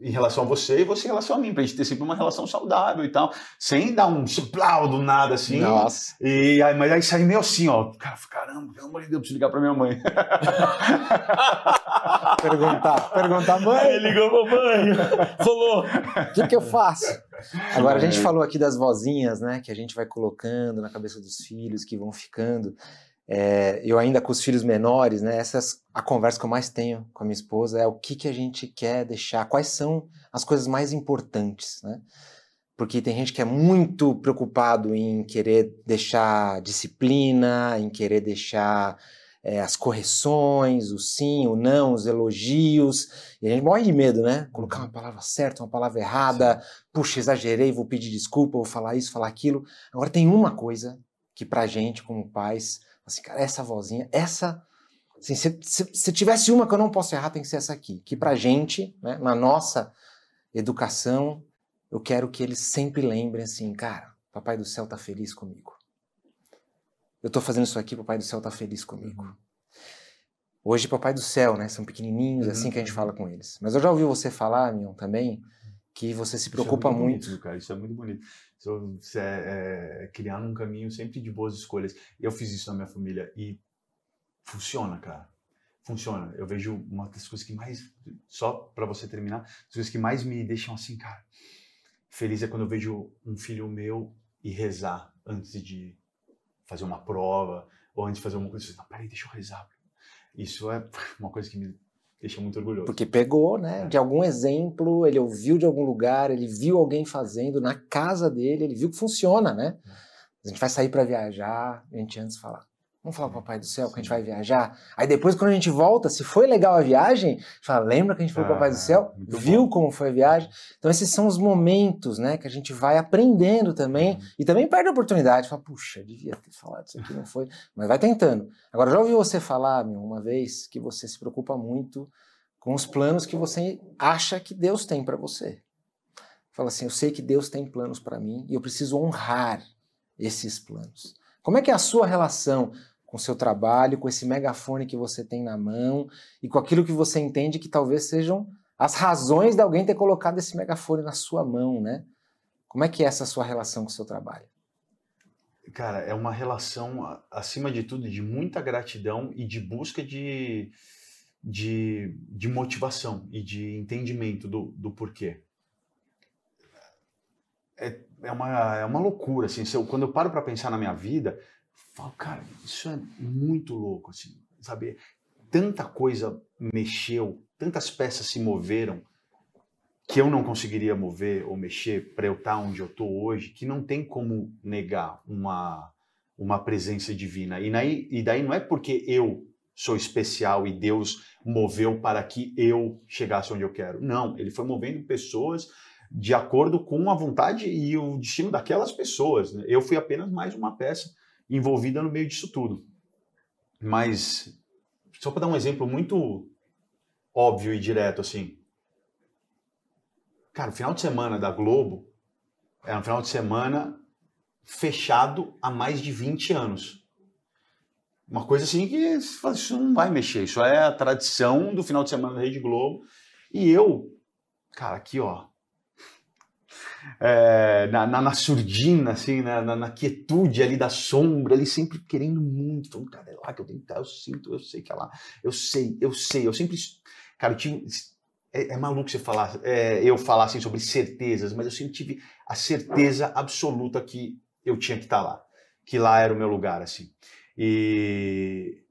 em relação a você e você em relação a mim, pra gente ter sempre uma relação saudável e tal, sem dar um suplau do nada assim. Nossa. E aí, mas aí saí meio assim, ó. Cara, caramba, pelo amor de Deus, eu preciso ligar pra minha mãe. (laughs) Perguntar, perguntar, Aí mãe, ligou pro banho. Falou. o que, que eu faço? Agora, a gente falou aqui das vozinhas, né? Que a gente vai colocando na cabeça dos filhos, que vão ficando. É, eu ainda com os filhos menores, né? Essa é a conversa que eu mais tenho com a minha esposa é o que, que a gente quer deixar, quais são as coisas mais importantes, né? Porque tem gente que é muito preocupado em querer deixar disciplina, em querer deixar é, as correções, o sim, o não, os elogios. E a gente morre de medo, né? Colocar uma palavra certa, uma palavra errada. Sim. Puxa, exagerei, vou pedir desculpa, vou falar isso, falar aquilo. Agora tem uma coisa que pra gente, como pais, assim, cara, essa vozinha, essa. Assim, se, se, se, tivesse uma que eu não posso errar, tem que ser essa aqui. Que pra gente, né, na nossa educação, eu quero que eles sempre lembrem assim, cara, Papai do Céu tá feliz comigo. Eu tô fazendo isso aqui, Papai do Céu tá feliz comigo. Uhum. Hoje, Papai do Céu, né? São pequenininhos, uhum. assim que a gente fala com eles. Mas eu já ouvi você falar, Mion, também, que você se preocupa isso é muito. muito. Cara, isso é muito bonito. Isso é, é, criar um caminho sempre de boas escolhas. Eu fiz isso na minha família e funciona, cara. Funciona. Eu vejo uma das coisas que mais, só para você terminar, as coisas que mais me deixam assim, cara, feliz é quando eu vejo um filho meu e rezar antes de fazer uma prova ou antes de fazer uma coisa. Não, peraí, deixa eu rezar. Isso é uma coisa que me deixa muito orgulhoso. Porque pegou, né, é. de algum exemplo, ele ouviu de algum lugar, ele viu alguém fazendo na casa dele, ele viu que funciona, né? É. A gente vai sair para viajar, a gente antes fala, vamos falar pro Papai do Céu que a gente vai viajar. Aí depois, quando a gente volta, se foi legal a viagem, a gente fala, lembra que a gente foi pro Papai do Céu? Viu bom. como foi a viagem? Então esses são os momentos, né, que a gente vai aprendendo também uhum. e também perde a oportunidade. Fala, puxa, devia ter falado isso aqui, não foi. Mas vai tentando. Agora, já ouvi você falar, meu, uma vez, que você se preocupa muito com os planos que você acha que Deus tem para você. Fala assim, eu sei que Deus tem planos para mim e eu preciso honrar esses planos. Como é que é a sua relação com seu trabalho, com esse megafone que você tem na mão e com aquilo que você entende que talvez sejam as razões de alguém ter colocado esse megafone na sua mão, né? Como é que é essa sua relação com o seu trabalho? Cara, é uma relação, acima de tudo, de muita gratidão e de busca de, de, de motivação e de entendimento do, do porquê. É, é, uma, é uma loucura, assim. Eu, quando eu paro para pensar na minha vida, falo, cara, isso é muito louco, assim, sabe? Tanta coisa mexeu, tantas peças se moveram que eu não conseguiria mover ou mexer para eu estar tá onde eu estou hoje, que não tem como negar uma, uma presença divina. E daí, e daí não é porque eu sou especial e Deus moveu para que eu chegasse onde eu quero. Não, ele foi movendo pessoas de acordo com a vontade e o destino daquelas pessoas. Né? Eu fui apenas mais uma peça envolvida no meio disso tudo. Mas, só para dar um exemplo muito óbvio e direto, assim. Cara, o final de semana da Globo é um final de semana fechado há mais de 20 anos. Uma coisa assim que isso não vai mexer. Isso é a tradição do final de semana da Rede Globo. E eu, cara, aqui ó, é, na, na, na, surdina, assim, na, na, na, quietude ali da sombra, ele sempre querendo muito, falando, cara, é lá que eu tenho que estar, eu sinto, eu sei que é lá, eu sei, eu sei, eu sempre, cara, eu tive, é, é maluco você falar, é, eu falar assim sobre certezas, mas eu sempre tive a certeza absoluta que eu tinha que estar lá, que lá era o meu lugar, assim, e,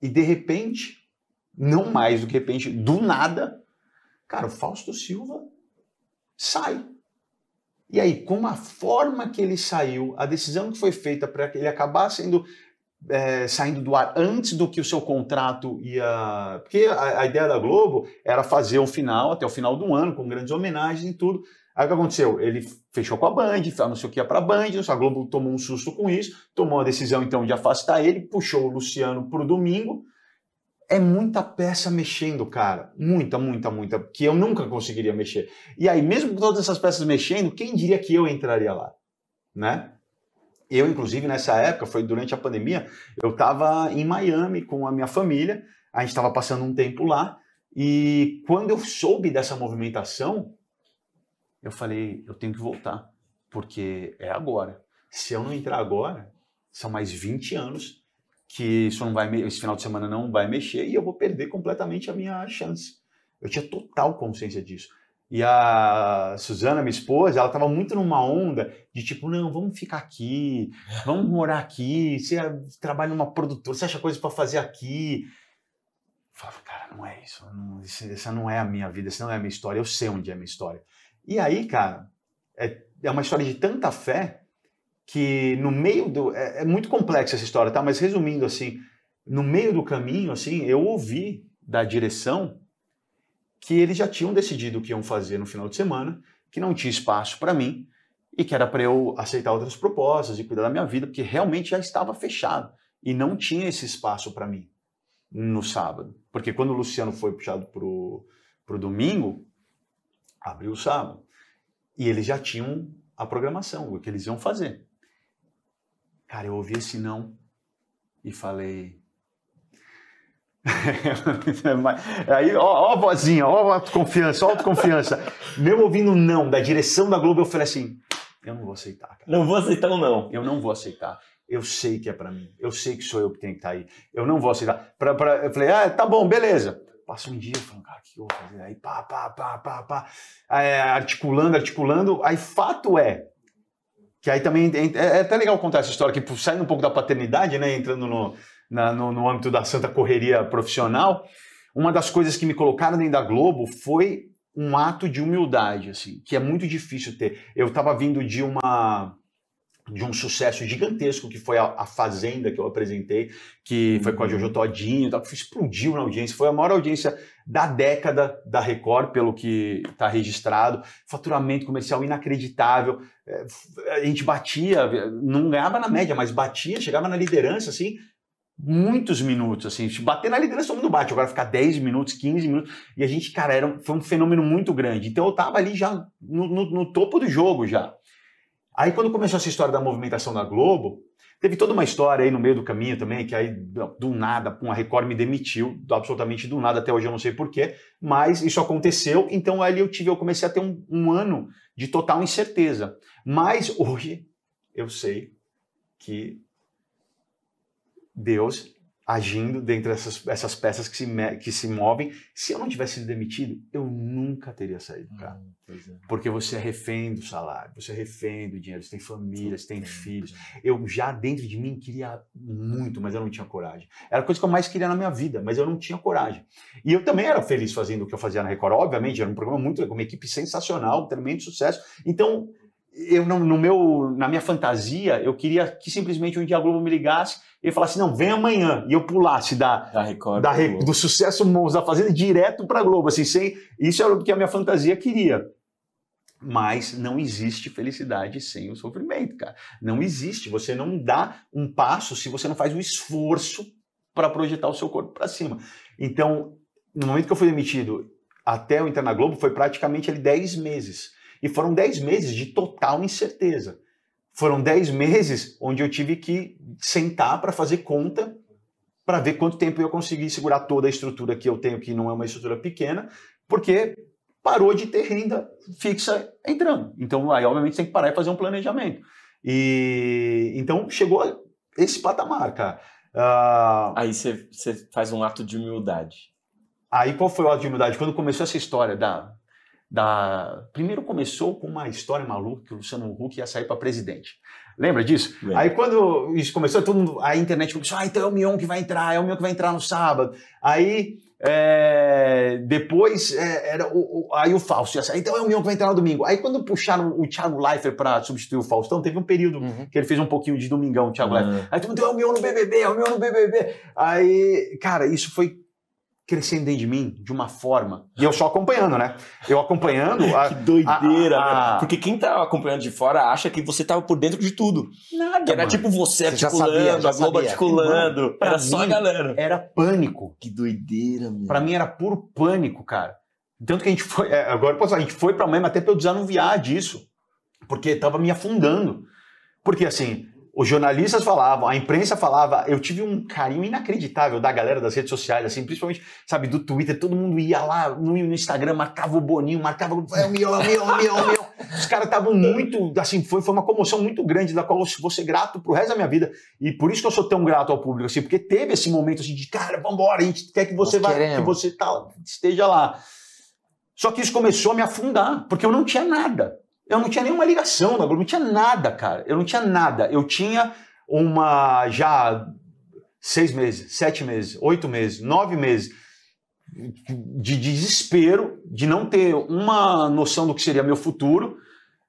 e de repente, não mais do que de repente, do nada, cara, o Fausto Silva sai e aí, com a forma que ele saiu, a decisão que foi feita para que ele acabar sendo é, saindo do ar antes do que o seu contrato ia. Porque a, a, ideia da Globo era fazer um final até o final do ano, com grandes homenagens e tudo. Aí o que aconteceu? Ele fechou com a Band, anunciou que ia para a Band, a Globo tomou um susto com isso, tomou a decisão então de afastar ele, puxou o Luciano para o domingo é muita peça mexendo, cara. Muita, muita, muita. Que eu nunca conseguiria mexer. E aí, mesmo com todas essas peças mexendo, quem diria que eu entraria lá? Né? Eu, inclusive, nessa época, foi durante a pandemia, eu estava em Miami com a minha família, a gente estava passando um tempo lá, e quando eu soube dessa movimentação, eu falei, eu tenho que voltar, porque é agora. Se eu não entrar agora, são mais 20 anos que isso não vai, esse final de semana não vai mexer e eu vou perder completamente a minha chance. Eu tinha total consciência disso. E a Suzana, minha esposa, ela tava muito numa onda de tipo, não, vamos ficar aqui, (laughs) vamos morar aqui, você trabalha numa produtora, você acha coisas para fazer aqui. Eu falava, cara, não é isso, não, essa não é a minha vida, essa não é a minha história, eu sei onde é a minha história. E aí, cara, é, é uma história de tanta fé que no meio do. É, é muito complexa essa história, tá? Mas resumindo assim, no meio do caminho, assim, eu ouvi da direção que eles já tinham decidido o que iam fazer no final de semana, que não tinha espaço para mim e que era para eu aceitar outras propostas e cuidar da minha vida, porque realmente já estava fechado e não tinha esse espaço para mim no sábado. Porque quando o Luciano foi puxado pro, pro domingo, abriu o sábado. E eles já tinham a programação, o que eles iam fazer. Cara, eu ouvi esse não e falei, (laughs) Aí, ó, ó a vozinha, ó a autoconfiança, ó a autoconfiança. Mesmo ouvindo não da direção da Globo, eu falei assim: eu não vou aceitar. Cara. Não vou aceitar ou não? Eu não vou aceitar. Eu sei que é para mim. Eu sei que sou eu que tenho que estar tá aí. Eu não vou aceitar. Pra, pra, eu falei: ah, tá bom, beleza. Passa um dia, eu falo, cara, o que eu vou fazer? Aí, pá, pá, pá, pá, pá. É, articulando, articulando. Aí, fato é, que aí também é, é até legal contar essa história, que saindo um pouco da paternidade, né, entrando no, na, no, no âmbito da santa correria profissional, uma das coisas que me colocaram dentro da Globo foi um ato de humildade, assim, que é muito difícil ter. Eu estava vindo de uma de um sucesso gigantesco que foi a, a, Fazenda que eu apresentei, que foi com a uhum. Jojo Todinho, que explodiu na audiência, foi a maior audiência da década da Record, pelo que está registrado, faturamento comercial inacreditável, é, a gente batia, não ganhava na média, mas batia, chegava na liderança, assim, muitos minutos, assim, bater na liderança todo mundo bate, agora ficar 10 minutos, 15 minutos, e a gente, cara, era, foi um fenômeno muito grande. Então eu tava ali já no, no, no topo do jogo já. Aí quando começou essa história da movimentação da Globo, teve toda uma história aí no meio do caminho também, que aí do nada, a Record me demitiu, absolutamente do nada, até hoje eu não sei porquê, mas isso aconteceu, então ali eu tive, eu comecei a ter um, um ano de total incerteza. Mas hoje eu sei que Deus agindo dentro dessas essas peças que se, que se movem. Se eu não tivesse sido demitido, eu nunca teria saído, cara. Hum, é. Porque você é refém do salário, você é refém do dinheiro, você tem família, você tem filhos. Eu já dentro de mim queria muito, mas eu não tinha coragem. Era a coisa que eu mais queria na minha vida, mas eu não tinha coragem. E eu também era feliz fazendo o que eu fazia na Record. Obviamente, era um programa muito legal, uma equipe sensacional, tremendo sucesso. Então, eu no, no, meu, na minha fantasia, eu queria que simplesmente um dia a Globo me ligasse e falasse, não, vem amanhã, e eu pulasse da, da Record, da, do sucesso Mons da Fazenda direto para a Globo, assim, sem, isso era o que a minha fantasia queria. Mas não existe felicidade sem o sofrimento, cara. Não existe. Você não dá um passo se você não faz um esforço para projetar o seu corpo para cima. Então, no momento que eu fui demitido até eu entrar na Globo, foi praticamente ali 10 meses e foram 10 meses de total incerteza. Foram 10 meses onde eu tive que sentar para fazer conta para ver quanto tempo eu consegui segurar toda a estrutura que eu tenho, que não é uma estrutura pequena, porque parou de ter renda fixa entrando. Então, aí, obviamente, tem que parar e fazer um planejamento. E então chegou esse patamar, cara. Uh... Aí você faz um ato de humildade. Aí qual foi o ato de humildade? Quando começou essa história da da. Primeiro começou com uma história maluca que o Luciano Huck ia sair para presidente. Lembra disso? Lembra. Aí quando isso começou, todo mundo, a internet começou, ah, então é o Mion que vai entrar, é o Mion que vai entrar no sábado. Aí é, depois é, era o, o, aí o Fausto ia sair, então é o Mion que vai entrar no domingo. Aí quando puxaram o Thiago Leifert para substituir o Faustão, teve um período uhum. que ele fez um pouquinho de domingão, o Thiago uhum. Leifert. Aí todo mundo, é o Mion no BBB, é o Mion no BBB. Aí, cara, isso foi crescendo dentro de mim de uma forma. E eu só acompanhando, né? Eu acompanhando. (laughs) A, que doideira, a, a, Porque quem tá acompanhando de fora acha que você tava por dentro de tudo. Nada. Que era mano. tipo você, você articulando, sabia, a Globo sabia. articulando. Mano, era só a galera. Era pânico. Que doideira, meu. Pra mim era puro pânico, cara. Tanto que a gente foi. É, agora posso falar, a gente foi pra mãe até pra eu desanuviar disso. Porque tava me afundando. Porque assim, os jornalistas falavam, a imprensa falava, eu tive um carinho inacreditável da galera das redes sociais, assim, principalmente, sabe, do Twitter, todo mundo ia lá no, Instagram, marcava o Boninho, marcava o meu, meu, meu, meu, meu. Os caras estavam muito, assim, foi, foi uma comoção muito grande, da qual eu vou ser grato pro resto da minha vida. E por isso que eu sou tão grato ao público, assim, porque teve esse momento assim de, cara, vambora, a gente quer que você vá, que você tá, esteja lá. Só que isso começou a me afundar, porque eu não tinha nada. Eu não tinha nenhuma ligação na Globo, não tinha nada, cara. Eu não tinha nada. Eu tinha uma já seis meses, sete meses, oito meses, nove meses de desespero, de não ter uma noção do que seria meu futuro,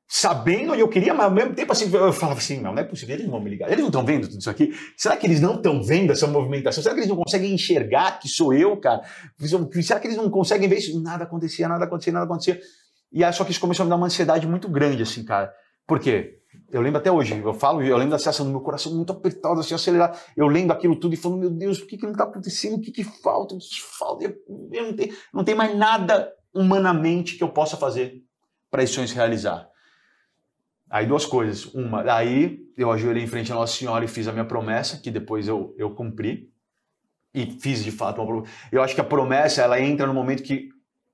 sabendo onde eu queria, mas ao mesmo tempo assim, eu falava assim, não, não é possível, eles não vão me ligar, eles não estão vendo tudo isso aqui? Será que eles não estão vendo essa movimentação? Será que eles não conseguem enxergar que sou eu, cara? Será que eles não conseguem ver isso? Nada acontecia, nada acontecia, nada acontecia. E aí só que isso começou a me dar uma ansiedade muito grande, assim, cara. Por quê? Eu lembro até hoje, eu falo, eu lembro da sensação do meu coração muito apertado, assim, acelerado. Eu lembro aquilo tudo e falando, meu Deus, o que, que não está acontecendo? O que, que falta? O que falta? Eu, não, tenho, não tem mais nada humanamente que eu possa fazer para sonho se realizar. Aí duas coisas. Uma, aí eu ajoelhei em frente à Nossa Senhora e fiz a minha promessa, que depois eu, eu cumpri. E fiz de fato uma promessa. Eu acho que a promessa, ela entra no momento que,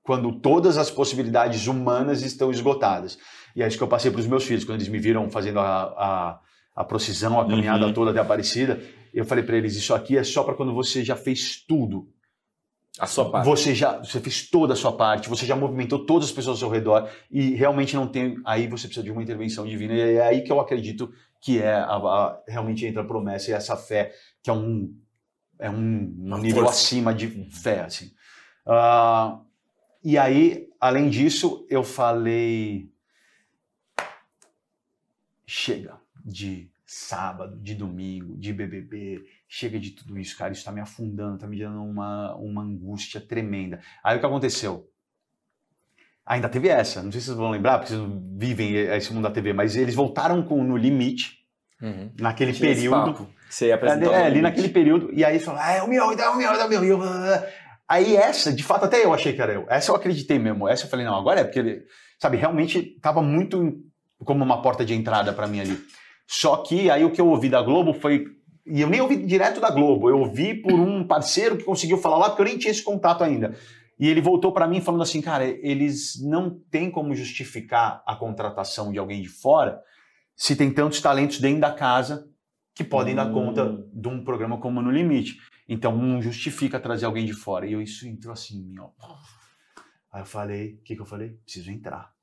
quando todas as possibilidades humanas estão esgotadas. E é isso que eu passei para os meus filhos, quando eles me viram fazendo a, a, a procissão, a caminhada uhum. toda até Aparecida. Eu falei para eles: Isso aqui é só para quando você já fez tudo. A sua parte. Você já você fez toda a sua parte, você já movimentou todas as pessoas ao seu redor e realmente não tem. Aí você precisa de uma intervenção divina. E é aí que eu acredito que é a, a, realmente entra a promessa e essa fé, que é um, é um, um nível força. acima de fé. Assim. Uh, e aí, além disso, eu falei chega de sábado, de domingo, de BBB, chega de tudo isso, cara, isso tá me afundando, tá me dando uma, uma angústia tremenda. Aí o que aconteceu? Ainda teve essa, não sei se vocês vão lembrar, porque vocês não vivem esse mundo da TV, mas eles voltaram com No Limite, uhum. naquele Tinha período. Você apresentou é, ali naquele período, e aí falaram, ah, é o meu, é o meu, é o meu. E eu, aí essa, de fato, até eu achei que era eu. Essa eu acreditei mesmo. Essa eu falei, não, agora é, porque ele, sabe, realmente tava muito como uma porta de entrada para mim ali. Só que aí o que eu ouvi da Globo foi. E eu nem ouvi direto da Globo, eu ouvi por um parceiro que conseguiu falar lá, porque eu nem tinha esse contato ainda. E ele voltou para mim falando assim, cara, eles não têm como justificar a contratação de alguém de fora se tem tantos talentos dentro da casa que podem hum. dar conta hum. de um programa como No Limite. Então não justifica trazer alguém de fora. E eu, isso entrou assim, ó. Aí eu falei, o que, que eu falei? Preciso entrar.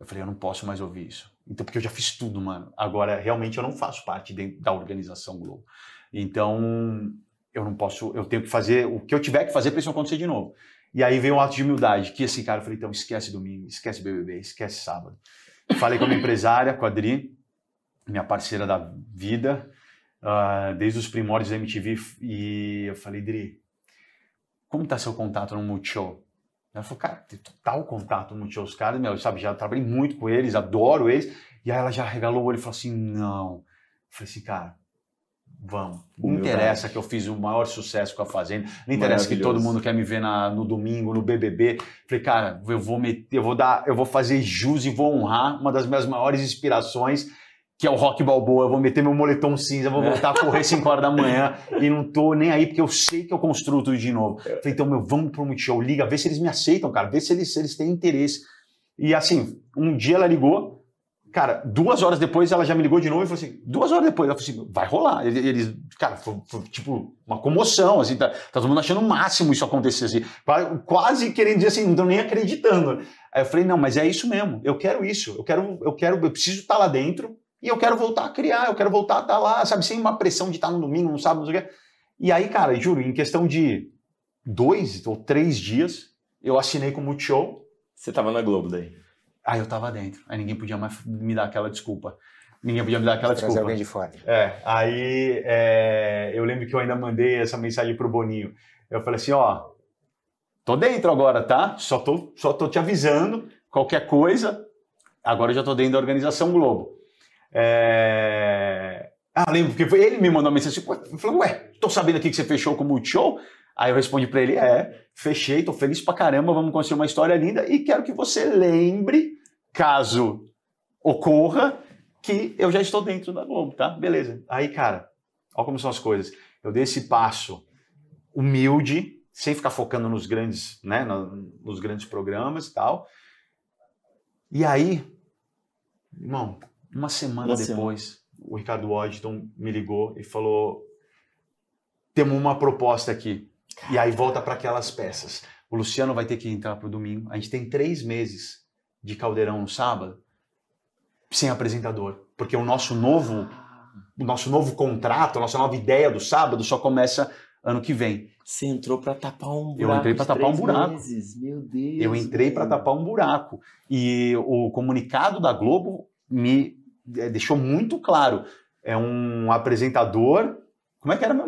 Eu falei, eu não posso mais ouvir isso. Então, porque eu já fiz tudo, mano. Agora, realmente, eu não faço parte de, da organização Globo. Então, eu não posso, eu tenho que fazer o que eu tiver que fazer para isso acontecer de novo. E aí veio um ato de humildade, que assim, cara, eu falei, então esquece domingo, esquece BBB, esquece sábado. Falei com a minha empresária, com a Adri, minha parceira da vida, uh, desde os primórdios da MTV, e eu falei, Dri, como tá seu contato no Multishow? Ela falou, cara, tem total contato no Tio os caras, meu, sabe, já trabalhei muito com eles, adoro eles. E aí ela já regalou o olho e falou assim, não. Eu falei assim, cara, vamos. Não interessa que eu fiz o maior sucesso com a Fazenda, não interessa que todo mundo quer me ver na, no domingo, no BBB. Falei, cara, eu vou meter, eu vou dar, eu vou fazer jus e vou honrar uma das minhas maiores inspirações que é o rock balboa, eu vou meter meu moletom cinza, vou voltar a correr 5 horas da (laughs) manhã e não tô nem aí porque eu sei que eu construo tudo de novo. Falei, então, meu, vamos pro Multishow, liga, vê se eles me aceitam, cara, vê se eles, se eles têm interesse. E assim, um dia ela ligou, cara, duas horas depois ela já me ligou de novo e falou assim, duas horas depois, ela falou assim, vai rolar. Eles, cara, foi, foi tipo uma comoção, assim, tá, tá, todo mundo achando o máximo isso acontecer, assim, quase querendo dizer assim, não estão nem acreditando. Aí eu falei, não, mas é isso mesmo, eu quero isso, eu quero, eu quero, eu preciso estar lá dentro, e eu quero voltar a criar, eu quero voltar a estar lá, sabe, sem uma pressão de estar no domingo, no sábado, não sei o quê. E aí, cara, juro, em questão de dois ou três dias, eu assinei com o Multishow. Você tava na Globo daí? Aí eu tava dentro. Aí ninguém podia mais me dar aquela desculpa. Ninguém podia me dar aquela desculpa. alguém de fora. É, aí é, eu lembro que eu ainda mandei essa mensagem pro Boninho. Eu falei assim, ó, tô dentro agora, tá? Só tô, só tô te avisando, qualquer coisa, agora eu já tô dentro da Organização Globo. É... Ah, lembro, porque ele me mandou uma mensagem assim, falou, ué, tô sabendo aqui que você fechou com o Multishow. Aí eu respondi para ele, é, fechei, tô feliz pra caramba, vamos construir uma história linda e quero que você lembre, caso ocorra, que eu já estou dentro da Globo, tá? Beleza. Aí, cara, olha como são as coisas. Eu dei esse passo humilde, sem ficar focando nos grandes, né, nos grandes programas e tal. E aí, irmão, uma semana Uma depois, semana. o Ricardo Washington me ligou e falou: temos uma proposta aqui. E aí volta para aquelas peças. o Luciano vai ter que entrar pro domingo. A gente tem três meses de caldeirão no sábado sem apresentador. Porque o nosso novo, o nosso novo contrato, a nossa nova ideia do sábado só começa ano que vem. Você entrou pra tapar um buraco. Eu entrei pra de tapar um três buraco. meses. Meu Deus. Eu entrei para tapar um buraco. E o comunicado da Globo me deixou muito claro. É um apresentador. Como é que era? meu?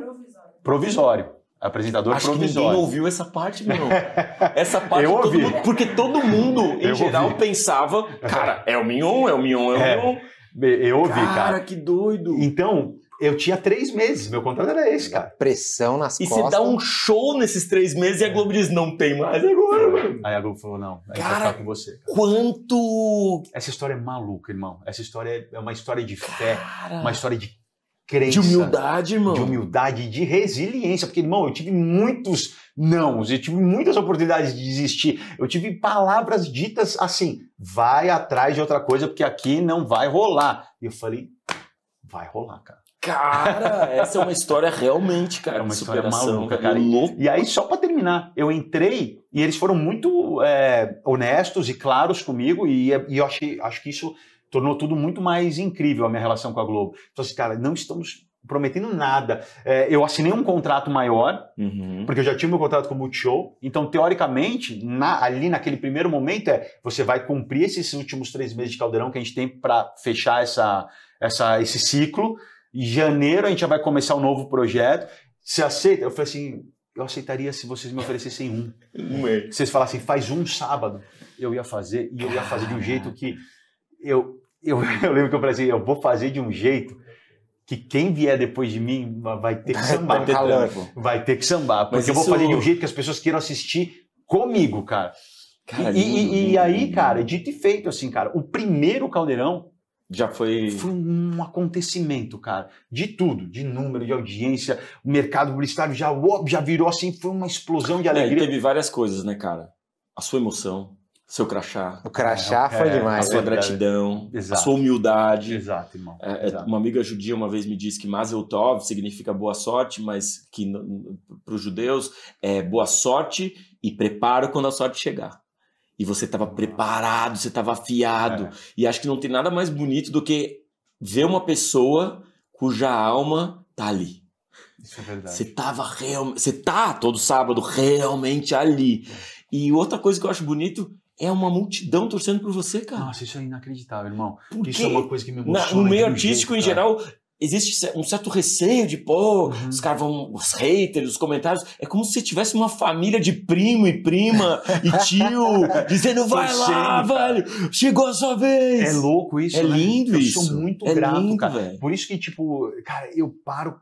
Provisório. Apresentador Acho que provisório. ninguém ouviu essa parte, meu. (laughs) Essa parte Eu todo ouvi. mundo- porque todo mundo, em Eu geral, ouvi. pensava, cara, é o Mignon, é o Mignon, é o É. Mignon. Eu ouvi, cara, cara. que doido. Então, eu tinha três meses. Meu contrato era esse, cara. Pressão nas E costas. você dá um show nesses três meses e a Globo diz, não tem mais agora, mano. Aí a Globo falou: não, a gente vai Cara, ficar com você. cara. Quanto... Essa história é maluca, irmão. Essa história é uma história de fé, Cara, uma história de crença. de humildade, irmão. de humildade, de resiliência, porque, irmão, eu tive muitos nãos, eu tive muitas oportunidades de desistir, eu tive palavras ditas assim, vai atrás de outra coisa, porque aqui não vai rolar. E eu falei, vai rolar, cara. Cara, essa é uma história realmente, cara, É uma história maluca, cara. Louco. E aí, só pra terminar, eu entrei e eles foram muito é, honestos e claros comigo, e, e eu achei, acho que isso tornou tudo muito mais incrível a minha relação com a Globo. Então, assim, cara, não estamos prometendo nada. É, eu assinei um contrato maior, Uhum. porque eu já tinha meu contrato com o Multishow. Então, teoricamente, na- ali naquele primeiro momento, é você vai cumprir esses últimos três meses de caldeirão que a gente tem para fechar essa, essa, esse ciclo. Em janeiro a gente já vai começar um novo projeto. Você aceita? Eu falei assim, eu aceitaria se vocês me oferecessem um. (laughs) Um. Se vocês falassem, faz um sábado, eu ia fazer, e eu ia fazer de um jeito que eu, eu, (laughs) eu lembro que eu falei assim, eu vou fazer de um jeito que quem vier depois de mim vai ter que sambar. Vai ter calor. Vai ter que sambar, porque Mas eu vou isso- fazer de um jeito que as pessoas queiram assistir comigo, cara. Cara, e, e- lindo, e lindo, aí, lindo. cara, dito e feito, assim, cara, o primeiro caldeirão Já foi... foi um acontecimento, cara, de tudo, de número, de audiência, o mercado publicitário já, já virou assim, foi uma explosão de É, e alegria. teve várias coisas, né, cara? A sua emoção, seu crachá, O crachá É, foi é, a demais. sua né? verdade. gratidão, Exato. a sua humildade. Exato, irmão. É, é, Exato. uma amiga judia uma vez me disse que Mazel Tov significa boa sorte, mas que para os judeus é boa sorte e preparo quando a sorte chegar. E você estava preparado, você estava afiado. É. E acho que não tem nada mais bonito do que ver uma pessoa cuja alma tá ali. Isso é verdade. Você tava realmente. Você tá todo sábado realmente ali. E outra coisa que eu acho bonito é uma multidão torcendo por você, cara. Nossa, isso é inacreditável, irmão. Porque Isso é uma coisa que me na- emociona. no meio artístico, jeito, em geral, existe um certo receio de, pô, Uhum. os caras vão. Os haters, os comentários. É como se você tivesse uma família de primo e prima e tio (laughs) dizendo: vai lá, velho, chegou a sua vez. É louco isso, É né? lindo eu isso. sou muito É grato, lindo, cara. velho. Por isso que, tipo, cara, eu paro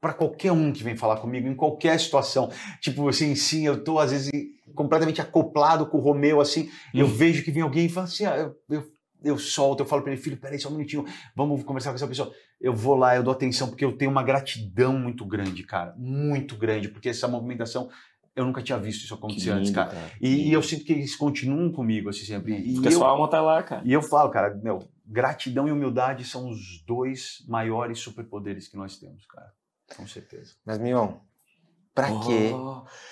pra qualquer um que vem falar comigo, em qualquer situação. Tipo, assim, sim, eu tô, às vezes, completamente acoplado com o Romeu, assim, eu Hum. vejo que vem alguém e fala assim, ah, eu, eu, eu solto, eu falo pra ele, filho, peraí só um minutinho, vamos conversar com essa pessoa. Eu vou lá, eu dou atenção, porque eu tenho uma gratidão muito grande, cara, muito grande, porque essa movimentação, eu nunca tinha visto isso acontecer antes, lindo, cara. cara. E, e eu sinto que eles continuam comigo, assim, sempre. E Porque eu, a sua alma tá lá, cara. e eu falo, cara, meu, gratidão e humildade são os dois maiores superpoderes que nós temos, cara. Com certeza. Mas, Mion, pra Oh. quê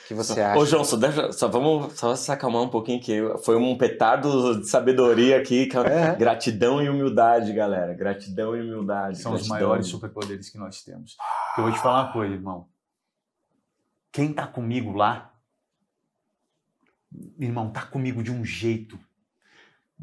que você acha? Ô, João, só, deixa- só vamos só se acalmar um pouquinho, que foi um petardo de sabedoria aqui. que é É. Gratidão e humildade, galera. Gratidão e humildade. São os Gratidão. maiores superpoderes que nós temos. Porque eu vou te falar uma coisa, irmão. Quem tá comigo lá, irmão, tá comigo de um jeito.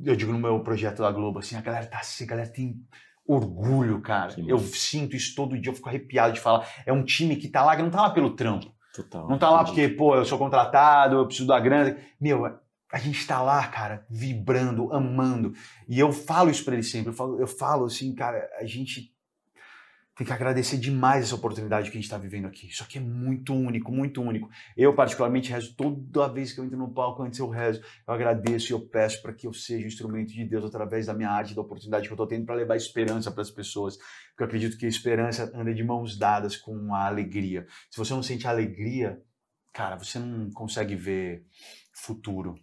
Eu digo no meu projeto da Globo, assim, a galera tá assim, a galera tem orgulho, cara. Que Eu sinto isso todo dia, eu fico arrepiado de falar. É um time que tá lá, que não tá lá pelo trampo. Total. Não tá lá entendi. porque, pô, eu sou contratado, eu preciso da grana. Meu, a gente tá lá, cara, vibrando, amando. E eu falo isso pra eles sempre. Eu falo, eu falo assim, cara, a gente tem que agradecer demais essa oportunidade que a gente tá vivendo aqui. Isso aqui é muito único, muito único. Eu, particularmente, rezo toda vez que eu entro no palco, antes eu rezo, eu agradeço e eu peço para que eu seja um instrumento de Deus através da minha arte, da oportunidade que eu tô tendo para levar esperança para as pessoas. Porque eu acredito que a esperança anda de mãos dadas com a alegria. Se você não sente alegria, cara, você não consegue ver futuro,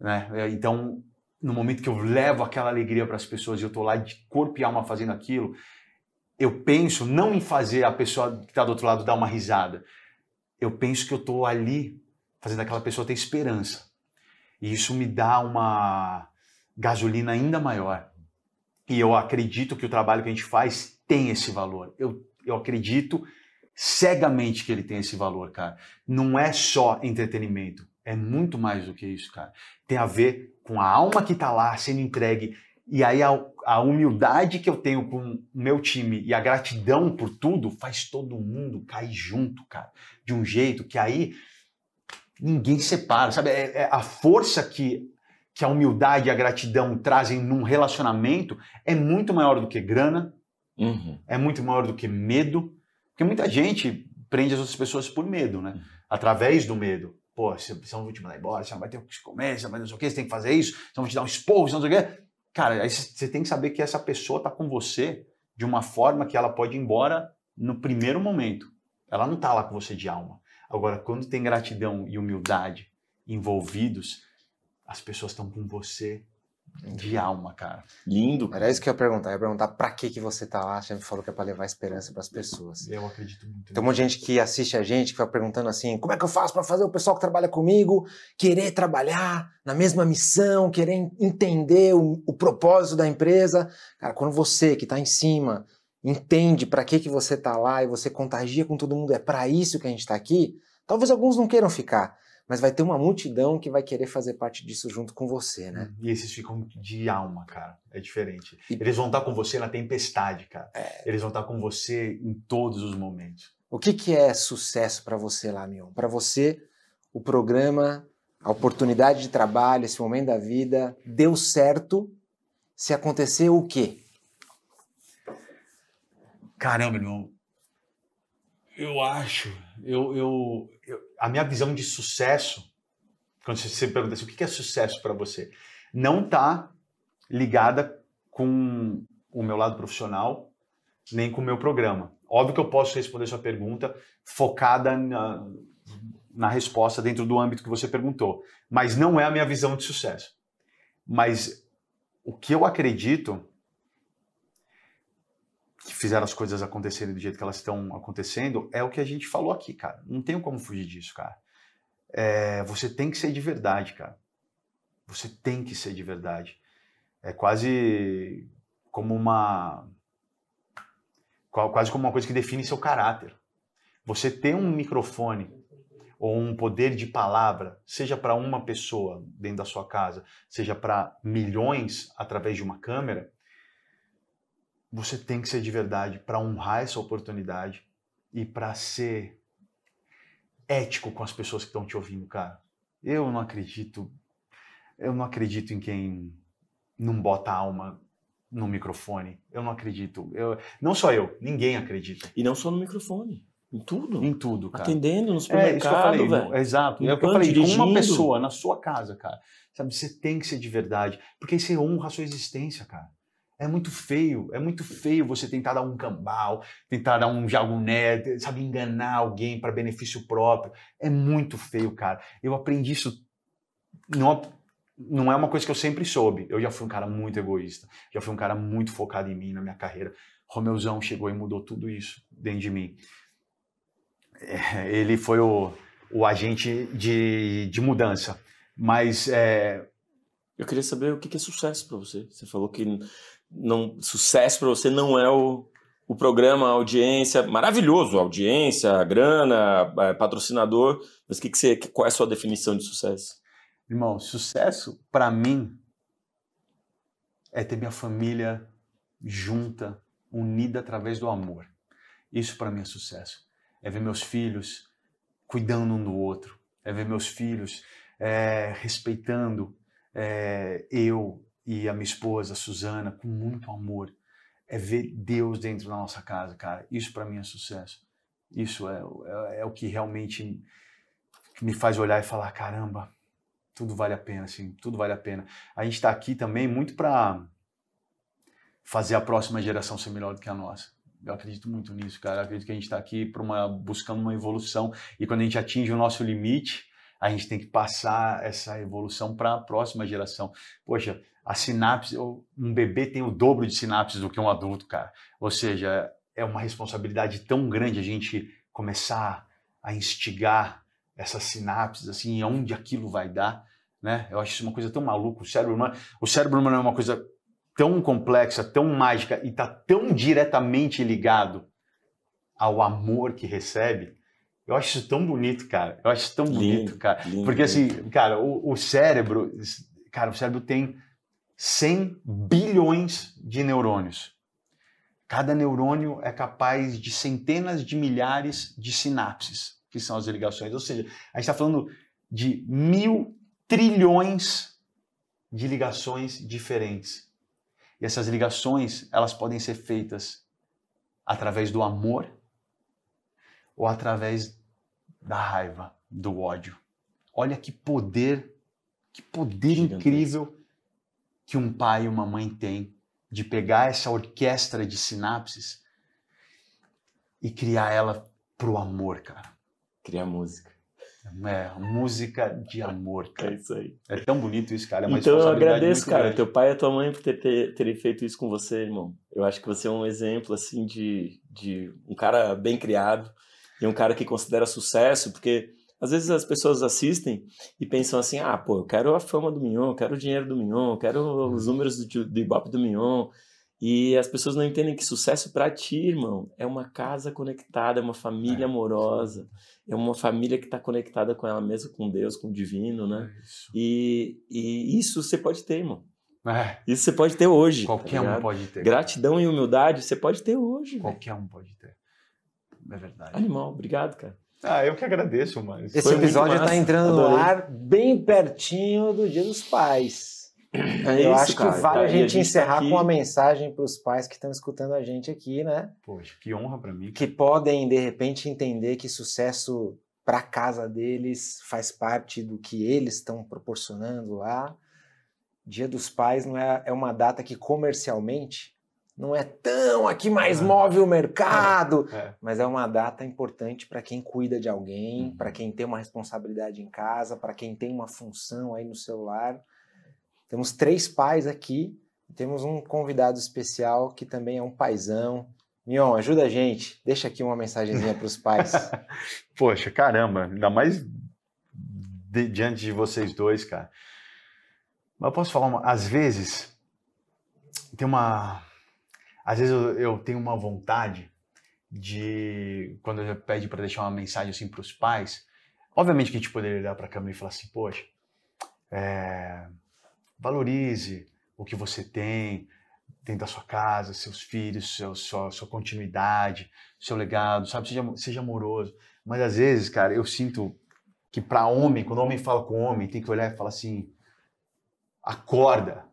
né? É, Então, no momento que eu levo aquela alegria para as pessoas e eu tô lá de corpo e alma fazendo aquilo, eu penso não em fazer a pessoa que está do outro lado dar uma risada. Eu penso que eu tô ali fazendo aquela pessoa ter esperança. E isso me dá uma gasolina ainda maior. E eu acredito que o trabalho que a gente faz tem esse valor. Eu, eu acredito cegamente que ele tem esse valor, cara. Não é só entretenimento, é muito mais do que isso, cara. Tem a ver com a alma que tá lá sendo entregue e aí a, a humildade que eu tenho com o meu time e a gratidão por tudo faz todo mundo cair junto, cara. De um jeito que aí ninguém separa, sabe? É, é a força que, que a humildade e a gratidão trazem num relacionamento é muito maior do que grana, Uhum. é muito maior do que medo, porque muita gente prende as outras pessoas por medo, né? Através do medo. Pô, se se eu vou te mandar embora, você não vai ter o que comer, você não vai não sei o que, você tem que fazer isso, você vão te dar um esporro, você não sei o quê. Cara, você tem que saber que essa pessoa tá com você de uma forma que ela pode ir embora no primeiro momento. Ela não tá lá com você de alma. Agora, quando tem gratidão e humildade envolvidos, as pessoas estão com você de alma, cara. Lindo. cara. Era isso que eu ia perguntar. Eu ia perguntar pra que, que você tá lá. Você me falou que é pra levar esperança pras pessoas. Eu acredito muito. Tem um monte de gente que assiste a gente, que vai perguntando assim: como é que eu faço pra fazer o pessoal que trabalha comigo querer trabalhar na mesma missão, querer en- entender o, o propósito da empresa? Cara, quando você que tá em cima entende pra que, que você tá lá e você contagia com todo mundo, é pra isso que a gente tá aqui, talvez alguns não queiram ficar, mas vai ter uma multidão que vai querer fazer parte disso junto com você, né? E esses ficam de alma, cara. É diferente. E- Eles vão estar com você na tempestade, cara. Eles vão estar com você em todos os momentos. O que, que é sucesso para você lá, Mion? Para você, o programa, a oportunidade de trabalho, esse momento da vida, deu certo se acontecer o quê? Caramba, irmão. Eu acho. Eu, eu, eu- a minha visão de sucesso, quando você, pergunta assim, o que é sucesso para você, não tá ligada com o meu lado profissional, nem com o meu programa. Óbvio que eu posso responder sua pergunta focada na, na resposta dentro do âmbito que você perguntou, mas não é a minha visão de sucesso. Mas o que eu acredito que fizeram as coisas acontecerem do jeito que elas estão acontecendo é o que a gente falou aqui, cara. Não tenho como fugir disso, cara. É, você tem que ser de verdade, cara. Você tem que ser de verdade. É quase como uma. qua- Quase como uma coisa que define seu caráter. Você ter um microfone ou um poder de palavra, seja para uma pessoa dentro da sua casa, seja para milhões através de uma câmera, você tem que ser de verdade para honrar essa oportunidade e para ser ético com as pessoas que estão te ouvindo, cara. Eu não acredito, eu não acredito em quem não bota alma no microfone. Eu não acredito. Eu, não só eu, ninguém acredita E não só no microfone. Em tudo. em tudo, cara. Atendendo no É, isso que eu supermercado, falei, velho. exato. É o que eu falei, com uma pessoa na sua casa, cara. Sabe, você tem que ser de verdade, porque aí você honra a sua existência, cara. É muito feio, é muito feio você tentar dar um cambal, tentar dar um jaguné, sabe, enganar alguém para benefício próprio. É muito feio, cara. Eu aprendi isso. Não, não é uma coisa que eu sempre soube. Eu já fui um cara muito egoísta, já fui um cara muito focado em mim, na minha carreira. Romeuzão chegou e mudou tudo isso dentro de mim. É, ele foi o, o agente de, de mudança. Mas é, Eu queria saber o que é sucesso pra você. Você falou que não, sucesso pra você não é o, o programa, a audiência, maravilhoso, audiência, grana, eh, patrocinador, mas que que você, qual é a sua definição de sucesso? Irmão, sucesso para mim é ter minha família junta, unida através do amor. Isso para mim é sucesso. É ver meus filhos cuidando um do outro. É ver meus filhos é, respeitando é, eu e a minha esposa, a Suzana, com muito amor. É ver Deus dentro da nossa casa, cara. Isso para mim é sucesso. Isso é, é, é o que realmente me faz olhar e falar: caramba, tudo vale a pena, assim, tudo vale a pena. A gente está aqui também muito para fazer a próxima geração ser melhor do que a nossa. Eu acredito muito nisso, cara. Eu acredito que a gente está aqui para uma buscando uma evolução e quando a gente atinge o nosso limite, a gente tem que passar essa evolução para a próxima geração. Poxa, a sinapse, um bebê tem o dobro de sinapses do que um adulto, cara. Ou seja, é uma responsabilidade tão grande a gente começar a instigar essas sinapses, assim, e aonde aquilo vai dar, né? Eu acho isso uma coisa tão maluca. O cérebro humano, o cérebro humano é uma coisa tão complexa, tão mágica e está tão diretamente ligado ao amor que recebe. Eu acho isso tão bonito, cara. Eu acho isso tão bonito, Lindo, cara. lindo, Porque assim, cara, o, o cérebro, cara, o cérebro tem 100 bilhões de neurônios. Cada neurônio é capaz de centenas de milhares de sinapses, que são as ligações. Ou seja, a gente está falando de mil trilhões de ligações diferentes. E essas ligações, elas podem ser feitas através do amor ou através da raiva, do ódio. Olha que poder, que poder Gigantesco. incrível que um pai e uma mãe têm de pegar essa orquestra de sinapses e criar ela pro amor, cara. Criar música. É, música de amor, (laughs) É cara. isso aí. É tão bonito isso, cara. É Então eu agradeço, cara, grande. teu pai e tua mãe por ter, ter, terem feito isso com você, irmão. Eu acho que você é um exemplo, assim, de, de um cara bem criado e um cara que considera sucesso, porque às vezes as pessoas assistem e pensam assim, ah, pô, eu quero a fama do Mignon, eu quero o dinheiro do Mignon, eu quero os números do, do Ibope do Mignon. E as pessoas não entendem que sucesso pra ti, irmão, é uma casa conectada, é uma família É. amorosa, é uma família que tá conectada com ela mesma, com Deus, com o divino, né? Isso. E, e isso você pode ter, irmão. É, Isso você pode ter hoje. qualquer tá um pode ter. Gratidão e humildade você pode ter hoje. Qualquer um pode ter. É verdade. Animal, obrigado, cara. Ah, eu que agradeço, mano. Esse episódio está entrando no adorei. ar bem pertinho do Dia dos Pais. É Eu isso, acho cara. que vale Tá, a gente tá encerrar aqui- com uma mensagem para os pais que estão escutando a gente aqui, né? Poxa, que honra pra mim. Que podem, de repente, entender que sucesso para casa deles faz parte do que eles estão proporcionando lá. Dia dos Pais não é, é uma data que comercialmente não é tão a que mais É. move o mercado, É. mas é uma data importante para quem cuida de alguém, Uhum. para quem tem uma responsabilidade em casa, para quem tem uma função aí no celular. Temos três pais aqui, temos um convidado especial que também é um paizão. Mion, ajuda a gente. Deixa aqui uma mensagenzinha para os pais. (laughs) Poxa, caramba, ainda mais de- diante de vocês dois, cara. Mas eu posso falar uma. Às vezes, tem uma. Às vezes eu, eu tenho uma vontade de. Quando eu pede para deixar uma mensagem assim para os pais, obviamente que a gente poderia olhar para a câmera e falar assim: poxa, é, valorize o que você tem dentro da sua casa, seus filhos, seu, sua, sua continuidade, seu legado, sabe? Seja, seja amoroso. Mas às vezes, cara, eu sinto que para homem, quando homem fala com homem, tem que olhar e falar assim: acorda,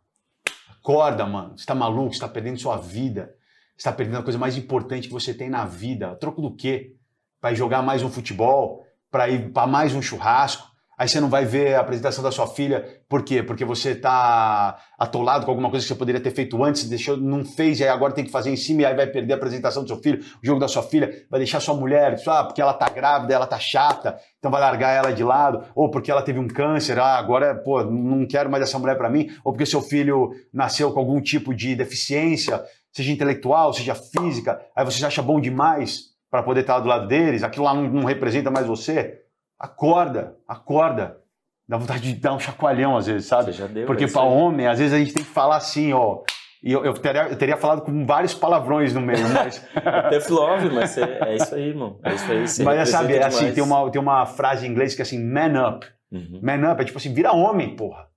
acorda, mano. Você tá maluco? Você tá perdendo sua vida. Você tá perdendo a coisa mais importante que você tem na vida. Troco do quê? Vai jogar mais um futebol? Para ir para mais um churrasco? Aí você não vai ver a apresentação da sua filha, por quê? Porque você tá atolado com alguma coisa que você poderia ter feito antes, deixou, não fez, e aí agora tem que fazer em cima, e aí vai perder a apresentação do seu filho, o jogo da sua filha, vai deixar sua mulher, ah, porque ela tá grávida, ela tá chata, então vai largar ela de lado, ou porque ela teve um câncer, ah, agora, pô, não quero mais essa mulher para mim, ou porque seu filho nasceu com algum tipo de deficiência, seja intelectual, seja física, aí você acha bom demais para poder estar do lado deles, aquilo lá não, não representa mais você. Acorda, acorda. Dá vontade de dar um chacoalhão às vezes, sabe? Você já deu. Porque é para homem, às vezes a gente tem que falar assim, ó. E eu, eu, teria, eu teria falado com vários palavrões no meio, mas, (laughs) Tough love, mas você- é isso aí, irmão. É isso aí. Você mas é, sabe, é assim, tem uma, tem uma frase em inglês que é assim, man up. Uhum. Man up é tipo assim, vira homem, porra.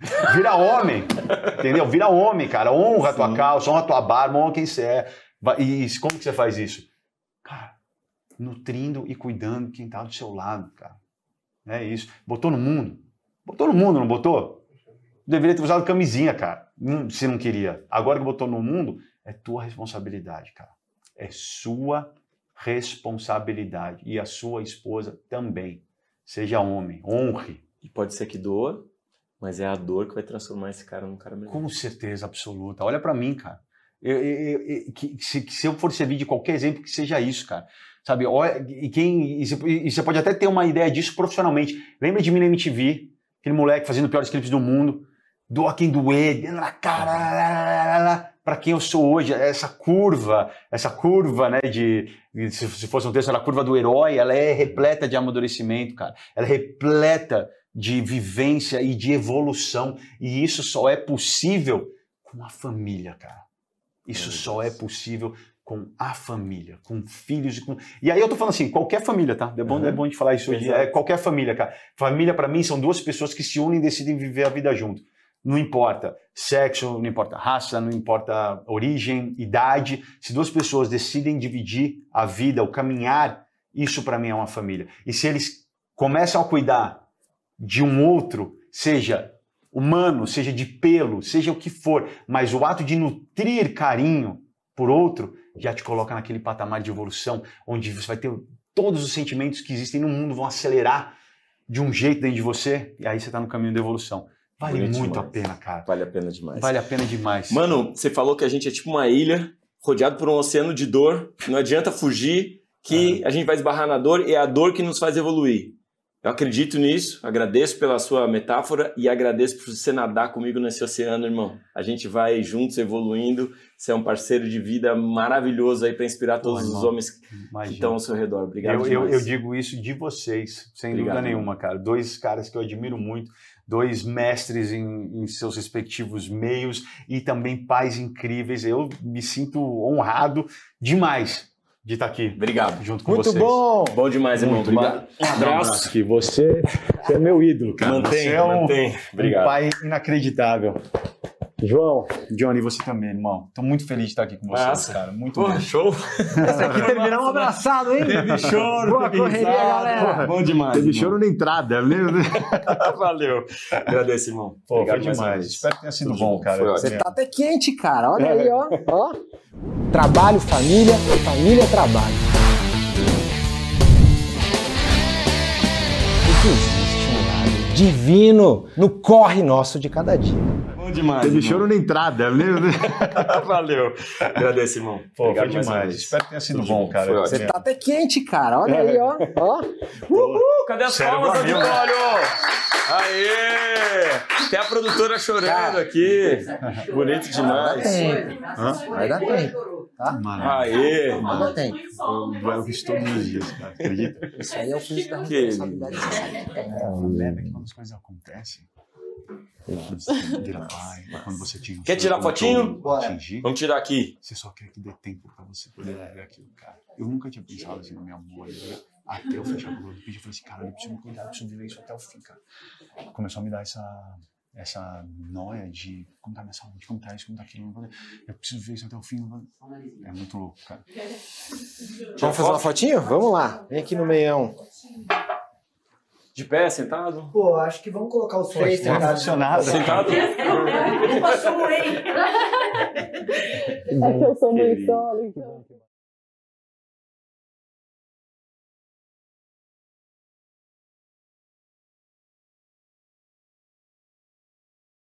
(laughs) Vira homem, entendeu? Vira homem, cara. Honra a tua Sim. calça, honra a tua barba, honra quem você é. E como que você faz isso? Cara, nutrindo e cuidando quem tá do seu lado, cara. É isso. Botou no mundo? Botou no mundo, não botou? Deveria ter usado camisinha, cara. Se não queria. Agora que botou no mundo, é tua responsabilidade, cara. É sua responsabilidade. E a sua esposa também. Seja homem, honre. E pode ser que doa, mas é a dor que vai transformar esse cara num cara melhor. Com certeza absoluta. Olha pra mim, cara. Eu- eu- eu- que- se, se eu for servir de qualquer exemplo, que seja isso, cara. Sabe, e, quem, e, você, pode até ter uma ideia disso profissionalmente. Lembra de mim na MTV? Aquele moleque fazendo piores clipes do mundo. Doa quem doer, cara, para quem eu sou hoje, essa curva, essa curva, né, de, se, se fosse um texto, a curva do herói, ela é repleta de amadurecimento, cara. Ela é repleta de vivência e de evolução, e isso só é possível com a família, cara. Isso só é possível com a família, com filhos e com. E aí eu tô falando assim, qualquer família, tá? É bom, Uhum. é bom de falar isso hoje. É qualquer família, cara. Família para mim são duas pessoas que se unem e decidem viver a vida junto. Não importa sexo, não importa raça, não importa origem, idade. Se duas pessoas decidem dividir a vida, o caminhar, isso para mim é uma família. E se eles começam a cuidar de um outro, seja humano, seja de pelo, seja o que for, mas o ato de nutrir carinho por outro já te coloca naquele patamar de evolução onde você vai ter todos os sentimentos que existem no mundo vão acelerar de um jeito dentro de você e aí você está no caminho da evolução. Vale Bonito muito demais. a pena, cara. Vale a pena demais. Vale a pena demais. Mano, você falou que a gente é tipo uma ilha rodeado por um oceano de dor. Não adianta fugir que a gente vai esbarrar na dor e é a dor que nos faz evoluir. Eu acredito nisso, agradeço pela sua metáfora e agradeço por você nadar comigo nesse oceano, irmão. A gente vai juntos evoluindo. Você é um parceiro de vida maravilhoso aí para inspirar todos Pô, os homens que Imagina. estão ao seu redor. Obrigado eu, eu, eu digo isso de vocês, sem Obrigado, dúvida nenhuma, cara. Dois caras que eu admiro muito, dois mestres em, em seus respectivos meios e também pais incríveis. Eu me sinto honrado demais de estar aqui Obrigado. junto com Muito vocês. bom! Bom demais, irmão. Muito Obrigado. Um abraço aqui. Você, você é meu ídolo, cara. Mantém, você é um, mantém. um Obrigado. pai inacreditável. João, Johnny, você também, irmão. Estou muito feliz de estar aqui com vocês, Massa. cara. Muito Pô, bom. show. Essa aqui terminamos abraçado, hein? Teve choro, Boa teve correria, risada. galera. Bom demais. Teve irmão. choro na entrada, lembra? (laughs) Valeu. Agradeço, irmão. Pô, foi Obrigado mais uma demais. Espero que tenha sido Tudo bom, bom. cara. Foi ótimo. Você tá até quente, cara. Olha aí, ó. ó. Trabalho, família, família, trabalho. O que existe um lado divino no corre nosso de cada dia. Bom demais. Teve irmão. choro na entrada, lembra? (laughs) Valeu. Agradeço, irmão. Pô, Obrigado foi demais. Espero que tenha sido Tudo bom, bom. cara. Você tá até quente, cara. Olha aí, ó. ó. Uhul, cadê as Sério, palmas, auditório? Aê! Até a produtora chorando aqui. Bonito demais. Vai dar tempo. Tá? Aê! Vai dar tempo. Eu, eu fiz todos os dias, cara. Acredita? Isso aí é o peso da Que responsabilidade. É uma merda que quando as coisas acontecem. (laughs) Quando você quando tinha Quer tirar fotinho? Bora. Atingir, Vamos tirar aqui. você só quer que dê tempo pra você poder ver aquilo, cara. Eu nunca tinha pensado assim no meu amor. né? Até eu fechar o olho do eu falei assim, cara, eu preciso me cuidar, eu preciso viver isso até o fim, cara. Começou a me dar essa, essa noia de como tá minha saúde, como tá isso, como tá aquilo. Eu preciso ver isso até o fim. É muito louco, cara. Vamos fazer uma fotinho? Vamos lá. Vem aqui no meião. De pé, sentado? Pô, acho que vamos colocar os três Não sentados. funcionado. Sentado? Passou, hein? É que eu sou mãe solo, então.